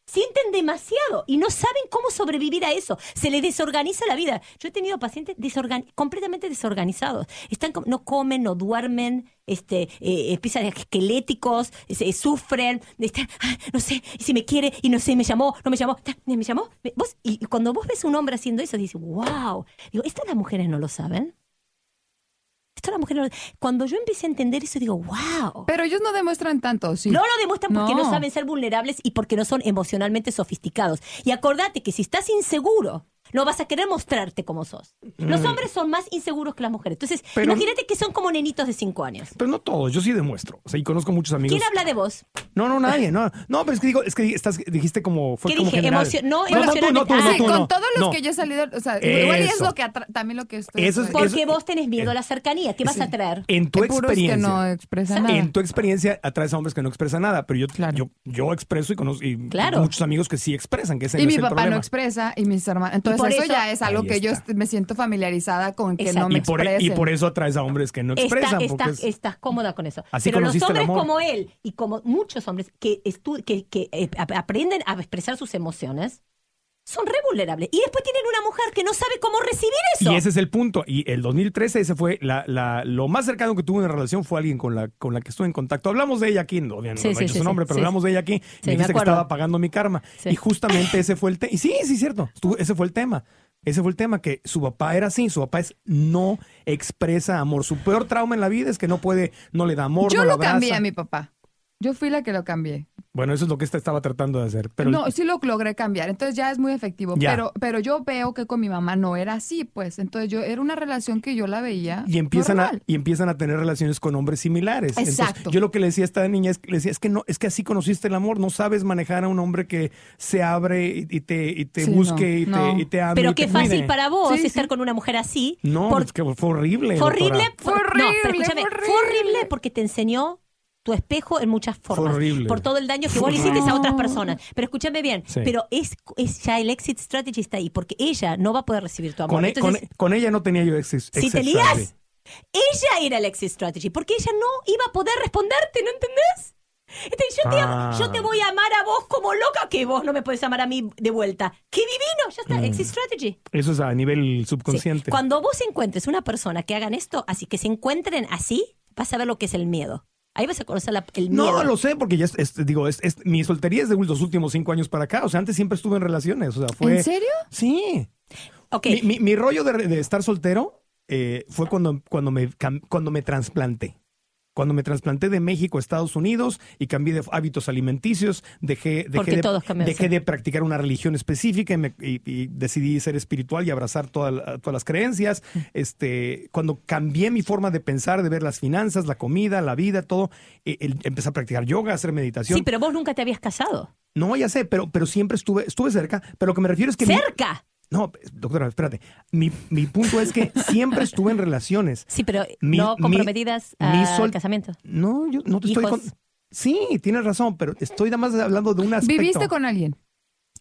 S3: sienten demasiado y no saben cómo sobrevivir a eso. Se les desorganiza la vida. Yo he tenido pacientes completamente desorganizados. Están no comen, no duermen, este, eh, empiezan esqueléticos, se- sufren, están, "Ah, no sé, y si me quiere y no sé, me llamó, no me llamó, me llamó. Me- vos- y cuando vos ves a un hombre haciendo eso, dices, wow. Digo, ¿estas las mujeres no lo saben? Esto no lo- Cuando yo empecé a entender eso, digo, wow.
S4: Pero ellos no demuestran tanto, sí.
S3: No lo demuestran porque no.
S4: No.
S3: saben ser vulnerables y porque no son emocionalmente sofisticados. Y acordate que si estás inseguro, No vas a querer mostrarte como sos. Los hombres son más inseguros que las mujeres. Entonces.
S2: Pero-
S3: imagínate que son como nenitos de cinco años.
S2: Pero no todos, yo sí demuestro. O sea, y conozco muchos amigos.
S3: ¿Quién habla de vos?
S2: No, no, nadie, no. No, pero es que digo, es que estás, dijiste como fue
S3: ¿Qué
S2: como
S3: dije?
S2: general.
S3: Emocio- no,
S2: no, tú, no,
S3: emocionalmente. Ah,
S4: Sí, con
S2: no.
S4: todos los
S2: No.
S4: que yo he salido, o sea, igual y es
S2: Eso.
S4: lo que atra- también lo que estoy.
S2: Eso es-
S3: Porque
S2: eso-
S3: vos tenés miedo a la cercanía. ¿Qué vas a traer?
S2: En tu
S4: Hay puros que
S2: experiencia.
S4: no expresan nada.
S2: En tu experiencia atraes a hombres que no expresan nada, pero yo,
S4: Claro.
S2: yo, yo expreso y conozco y
S3: Claro.
S2: muchos amigos que sí expresan, que ese
S4: Y
S2: no
S4: mi
S2: es el
S4: papá
S2: problema.
S4: no expresa y mis hermanos. Entonces
S3: por
S4: eso,
S3: eso-
S4: ya es algo que yo
S2: está.
S4: me siento familiarizada con que
S3: Exacto.
S4: no me
S2: y, por,
S4: expresen.
S2: y por eso atraes a hombres que no
S3: Está-
S2: expresan. porque
S3: estás,
S2: es-
S3: estás cómoda con eso.
S2: Así
S3: Pero los
S2: conociste el
S3: hombres
S2: amor.
S3: como él y como muchos hombres que, que, que eh, ap- aprenden a expresar sus emociones son re vulnerables. Y después tienen una mujer que no sabe cómo recibir eso.
S2: Y ese es el punto. Y el 2013, ese fue la, la- lo más cercano que tuve en una relación fue alguien con la, con la que estuve en contacto. Hablamos de ella aquí, no, obviamente
S3: Sí,
S2: no he
S3: sí,
S2: dicho
S3: sí,
S2: su nombre,
S3: sí,
S2: pero
S3: sí.
S2: hablamos de ella aquí.
S3: Sí,
S2: y me dijiste que estaba pagando mi karma.
S3: Sí.
S2: Y justamente ese fue el tema. Y sí, sí, cierto. Ese fue el tema. Ese fue el tema, que su papá era así, su papá es no expresa amor. Su peor trauma en la vida es que no puede, no le da amor,
S4: Yo
S2: no
S4: lo
S2: abraza.
S4: cambié a mi papá. Yo fui la que lo cambié.
S2: Bueno, eso es lo que esta estaba tratando de hacer. Pero
S4: no, sí lo logré cambiar. Entonces ya es muy efectivo.
S2: Ya.
S4: Pero, pero yo veo que con mi mamá no era así, pues. Entonces yo era una relación que yo la veía.
S2: y empiezan a y empiezan a tener relaciones con hombres similares. Entonces,
S4: Exacto.
S2: yo lo que le decía a esta niña es, le decía, es que no, es que así conociste el amor, no sabes manejar a un hombre que se abre y, te, y te
S4: Sí,
S2: busque y,
S4: no,
S2: te, y te ame.
S3: Pero
S2: y te
S3: qué fácil
S2: cuide.
S3: para vos
S4: Sí,
S3: estar
S4: sí.
S3: con una mujer así.
S2: No,
S3: por-
S2: es que fue horrible.
S3: fue horrible.
S4: Fue
S3: por- no, pero
S4: horrible,
S3: escúchame,
S4: fue
S3: horrible. porque te enseñó tu espejo en muchas formas.
S2: horrible.
S3: Por todo el daño que vos le hiciste a otras personas. Pero escúchame bien,
S2: Sí.
S3: pero es, es ya el exit strategy está ahí, porque ella no va a poder recibir tu amor.
S2: Con, e-
S3: Entonces,
S2: con- con ella no tenía yo exis.
S3: si te lías, ella era el exit strategy, porque ella no iba a poder responderte, ¿no entendés? Entonces, yo, te,
S2: Ah.
S3: yo te voy a amar a vos como loca, que vos no me puedes amar a mí de vuelta. ¡Qué divino! Ya está, exit strategy.
S2: Eso es a nivel
S3: Sí.
S2: subconsciente.
S3: Cuando vos encuentres una persona que hagan esto, así que se encuentren así, vas a ver lo que es el miedo. Ahí vas a conocer la- el miedo.
S2: No, lo sé, porque ya es, es- digo, es, es- mi soltería es de los últimos cinco años para acá. O sea, antes siempre estuve en relaciones. O sea, fue.
S4: ¿En serio?
S2: Sí.
S3: Ok,
S2: Mi, mi- mi rollo de, de estar soltero eh, fue cuando, cuando, me, cuando me trasplanté. Cuando me trasplanté de México a Estados Unidos y cambié de hábitos alimenticios, dejé, dejé, de, dejé de practicar una religión específica y, me- y- y decidí ser espiritual y abrazar toda todas las creencias. Este, cuando cambié mi forma de pensar, de ver las finanzas, la comida, la vida, todo, eh, empecé a practicar yoga, a hacer meditación.
S3: sí, pero vos nunca te habías casado.
S2: No, ya sé, pero, pero siempre estuve, estuve cerca. Pero lo que me refiero es que... mi-
S3: ¡Cerca!
S2: No, doctora, espérate. Mi, mi punto es que siempre estuve en relaciones.
S3: Sí, pero
S2: Mi-
S3: no comprometidas
S2: mi
S3: al
S2: sol-
S3: casamiento.
S2: No, yo no te estoy con... Sí, tienes razón, pero estoy nada más hablando de un aspecto.
S4: ¿Viviste con alguien?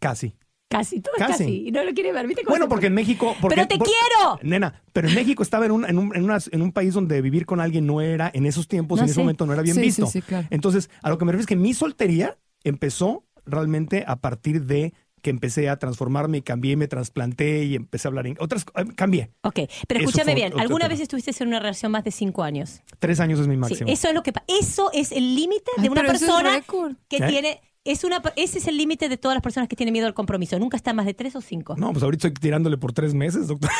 S2: Casi.
S3: Casi, todo es
S2: Casi.
S3: casi. Y no lo quiere ver, ¿viste? cómo
S2: Bueno, porque en? México... porque-
S3: ¡Pero te
S2: por-
S3: quiero!
S2: Nena, pero en México estaba en un, en, un, en, una- en un país donde vivir con alguien no era, en esos tiempos,
S3: No,
S2: en ese momento no era bien
S4: Sí,
S2: visto.
S4: sí, sí, claro.
S2: Entonces, a lo que me refiero es que mi soltería empezó realmente a partir de que empecé a transformarme y cambié, me trasplanté y empecé a hablar en otras eh, cambié.
S3: Ok, pero escúchame bien. ¿Alguna vez estuviste en una relación más de cinco años?
S2: Tres años es mi
S3: Sí,
S2: máximo.
S3: eso es lo que Eso es el límite de una
S4: es
S3: persona que
S2: ¿Eh?
S3: tiene. Es una, ese es el límite de todas las personas que tienen miedo al compromiso. Nunca está más de tres o cinco.
S2: No, pues ahorita estoy tirándole por tres meses, doctor.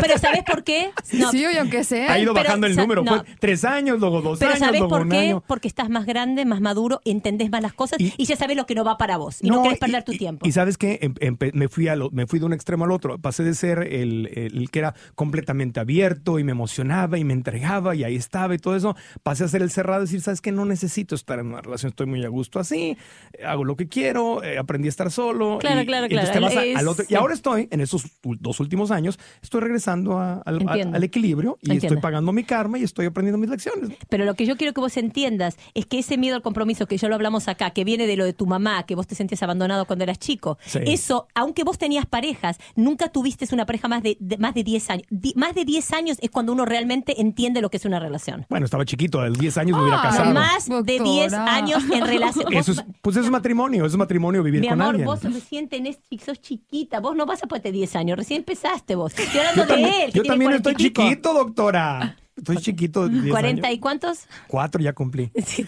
S3: Pero ¿sabes por qué? No,
S4: Sí, oye, aunque sea.
S2: ha ido
S3: pero,
S2: bajando el número.
S3: no.
S2: Tres años, luego dos
S3: Pero
S2: años,
S3: ¿sabes
S2: luego
S3: por
S2: un
S3: qué?
S2: año.
S3: Porque estás más grande, más maduro, entendés más las cosas y,
S2: Y-
S3: ya sabes lo que no va para vos. Y no, querés perder
S2: y-
S3: tu tiempo.
S2: Y, sabes qué, Em- me fui a lo- me fui de un extremo al otro. Pasé de ser el, el- el que era completamente abierto y me emocionaba y me entregaba y ahí estaba y todo eso. Pasé a ser el cerrado y decir, sabes que no necesito estar en una relación, estoy muy a gusto así, hago lo que quiero, eh, aprendí a estar solo.
S3: Claro,
S2: y-
S3: claro,
S2: y
S3: claro.
S2: te vas a-
S3: Es-
S2: al otro- y
S3: sí.
S2: ahora estoy en esos dos últimos años, estoy regresando a- al,
S3: Entiendo.
S2: a- al equilibrio y
S3: Entiendo.
S2: estoy pagando mi karma y estoy aprendiendo mis lecciones.
S3: Pero lo que yo quiero que vos entiendas es que ese miedo al compromiso que ya lo hablamos acá, que viene de lo de tu mamá, que vos te sentías abandonado cuando eras chico,
S2: Sí.
S3: eso, aunque vos tenías parejas, nunca tuviste una pareja más de, de- más de 10 años. Di- más de 10 años es cuando uno realmente entiende lo que es una relación.
S2: Bueno, estaba chiquito, a los 10 años me hubiera
S4: Ah,
S2: casado.
S3: Más de 10
S4: Doctora.
S3: años en relación.
S2: Eso es, pues eso es matrimonio, es matrimonio vivir
S3: Mi
S2: con
S3: amor,
S2: alguien.
S3: vos recién tenés, sos chiquita, vos no vas a ponerte 10 años, recién empezaste vos. Estoy hablando
S2: Yo también,
S3: de él. que
S2: yo
S3: tiene
S2: también
S3: 40
S2: estoy
S3: pico.
S2: chiquito, doctora. Estoy chiquito. 10
S3: ¿40 y cuántos?
S2: Cuatro ya cumplí.
S3: Sí,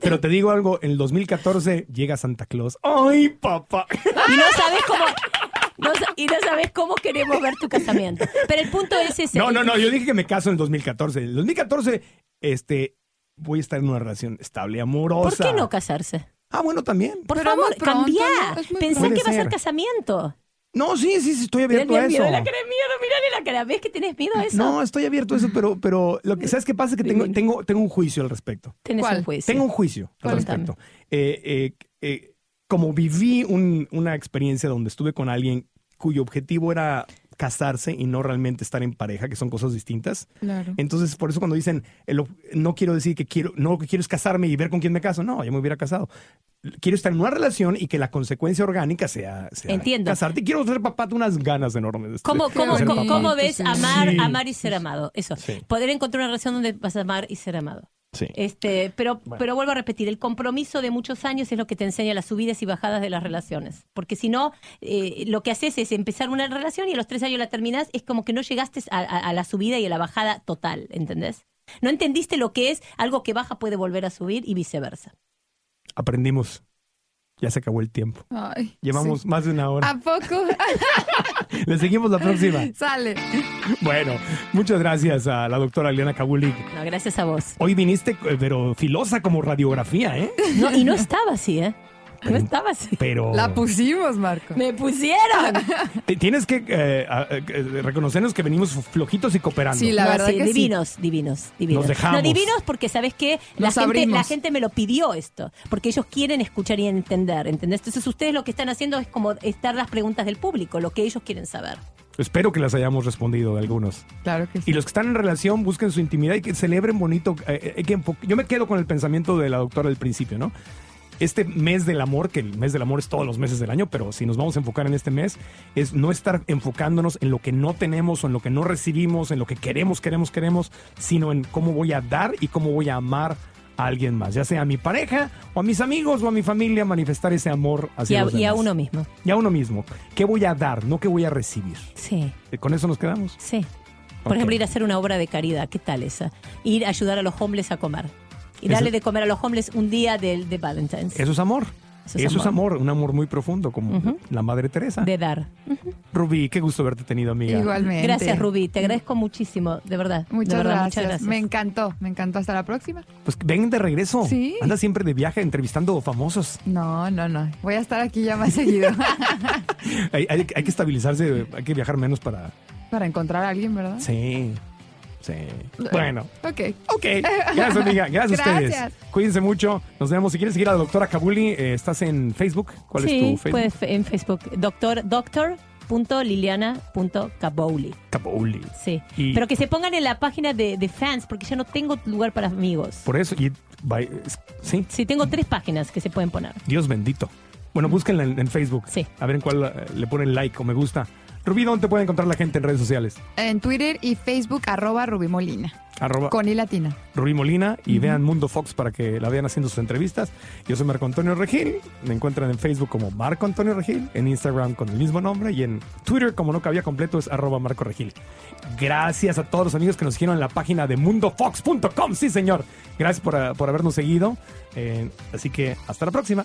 S2: Pero, te digo algo, en el 2014 llega Santa Claus. ¡Ay, papá!
S3: y no sabes cómo no y no sabes cómo queremos ver tu casamiento. Pero el punto es ese.
S2: No, no, no, yo dije que me caso en el 2014. En el 2014, este, voy a estar en una relación estable, amorosa.
S3: ¿Por qué no casarse?
S2: Ah, bueno, también.
S3: Por
S4: Pero
S3: favor, cambia.
S4: ¿no?
S3: Pensá que va a ser casamiento.
S2: No, sí, sí, sí, estoy abierto a
S3: miedo,
S2: eso.
S3: la cara de miedo, mírale la cara. ¿Ves que tenés miedo a eso?
S2: No, estoy abierto a eso, pero, pero lo que sabes qué pasa es que tengo, tengo, tengo un juicio al respecto.
S3: Tenés
S4: ¿Cuál?
S3: un juicio.
S2: Tengo un juicio al respecto. Eh, eh, eh, como viví un- una experiencia donde estuve con alguien cuyo objetivo era casarse y no realmente estar en pareja, que son cosas distintas.
S4: Claro.
S2: Entonces, por eso cuando dicen, el ob- no quiero decir que quiero, no lo que quiero es casarme y ver con quién me caso, no, ya me hubiera casado. Quiero estar en una relación y que la consecuencia orgánica sea, sea
S3: Entiendo.
S2: casarte. Y quiero ser papá de unas ganas enormes. de-
S3: ¿Cómo, cómo, cómo, ves amar,
S2: Sí.
S3: amar y ser amado? Eso.
S2: Sí.
S3: Poder encontrar una relación donde vas a amar y ser amado.
S2: Sí.
S3: Este, pero,
S2: Bueno.
S3: pero vuelvo a repetir, el compromiso de muchos años es lo que te enseña las subidas y bajadas de las relaciones. Porque si no, eh, lo que haces es empezar una relación y a los tres años la terminás, es como que no llegaste a, a- a la subida y a la bajada total, ¿entendés? No entendiste lo que es algo que baja puede volver a subir y viceversa.
S2: Aprendimos. Ya se acabó el tiempo.
S4: Ay,
S2: Llevamos
S4: sí.
S2: más de una hora.
S4: ¿A poco?
S2: Le seguimos la próxima.
S4: Sale.
S2: Bueno, muchas gracias a la doctora Eliana Kabulik.
S3: No, gracias a vos.
S2: Hoy viniste, eh, pero filosa como radiografía, ¿eh?
S3: No, y no estaba así, ¿eh? No estaba así.
S2: Pero
S4: La pusimos, Marco.
S3: Me pusieron.
S2: te- tienes que eh, a- eh, reconocernos que venimos flojitos y cooperando.
S4: Sí, la
S3: No,
S4: verdad
S3: sí,
S4: que sí.
S3: divinos, divinos, divinos.
S2: Nos dejamos.
S3: No, divinos porque, ¿sabes qué? La gente, la gente me lo pidió esto, porque ellos quieren escuchar y entender, ¿entendés? Entonces ustedes lo que están haciendo es como estar las preguntas del público, lo que ellos quieren saber.
S2: Espero que las hayamos respondido de algunos.
S4: Claro que sí.
S2: Y los que están en relación, busquen su intimidad y que celebren bonito. eh, eh, que yo me quedo con el pensamiento de la doctora del principio, ¿no? Este mes del amor, que el mes del amor es todos los meses del año, pero si nos vamos a enfocar en este mes, es no estar enfocándonos en lo que no tenemos o en lo que no recibimos, en lo que queremos, queremos, queremos, sino en cómo voy a dar y cómo voy a amar a alguien más, ya sea a mi pareja o a mis amigos o a mi familia, manifestar ese amor
S3: Y
S2: hacia
S3: a,
S2: los
S3: y a uno mismo.
S2: Y a uno mismo. ¿Qué voy a dar? No qué voy a recibir.
S3: Sí,
S2: ¿Con eso nos quedamos?
S3: sí. Por ejemplo, ir a hacer una obra de caridad, ¿qué tal esa? Ir a ayudar a los homeless a comer. Y
S2: Eso-
S3: darle de comer a los homeless un día del de Valentine's.
S2: Eso es amor.
S3: Eso
S2: Eso
S3: es
S2: es amor, un amor muy profundo, como la Madre Teresa.
S3: De dar.
S2: Rubí, qué gusto verte tenido, amiga.
S4: Igualmente.
S3: Gracias, Rubí. Te agradezco muchísimo, de verdad. De
S4: Muchas,
S3: verdad,
S4: gracias.
S3: muchas gracias.
S4: Me encantó, me encantó. Hasta la próxima.
S2: Pues ven de regreso.
S4: Sí.
S2: Anda siempre de viaje entrevistando famosos.
S4: No, no, no. Voy a estar aquí ya más seguido
S2: Hay, hay- hay que estabilizarse, hay que viajar menos para...
S4: para encontrar a alguien, ¿verdad?
S2: Sí, sí. Bueno,
S4: Ok.
S2: ok. Gracias, amiga. Gracias, a ustedes. Cuídense mucho. Nos vemos. Si quieres seguir a la doctora Kabuli, eh, ¿estás en Facebook? ¿Cuál
S3: sí,
S2: es tu Facebook?
S3: puedes fe- en Facebook. Doctor, doctor.liliana.cabouli.
S2: Kabuli.
S3: Sí.
S2: Y-
S3: Pero que se pongan en la página de, de fans, porque ya no tengo lugar para amigos.
S2: Por eso, y, by- sí,
S3: Sí, tengo tres páginas que se pueden poner.
S2: Dios bendito. Bueno, búsquenla en, en Facebook.
S3: Sí.
S2: A ver en cuál eh, le ponen like o me gusta. Rubí, ¿dónde te puede encontrar la gente en redes sociales?
S4: En Twitter y Facebook, arroba Rubí Molina.
S2: Arroba
S4: Con I latina.
S2: Rubí Molina y vean Mundo Fox para que la vean haciendo sus entrevistas. Yo soy Marco Antonio Regil. Me encuentran en Facebook como Marco Antonio Regil, en Instagram con el mismo nombre y en Twitter, como no cabía completo, es arroba Marco Regil. Gracias a todos los amigos que nos siguieron en la página de mundofox.com. Sí, señor. Gracias por, por habernos seguido. Eh, así que hasta la próxima.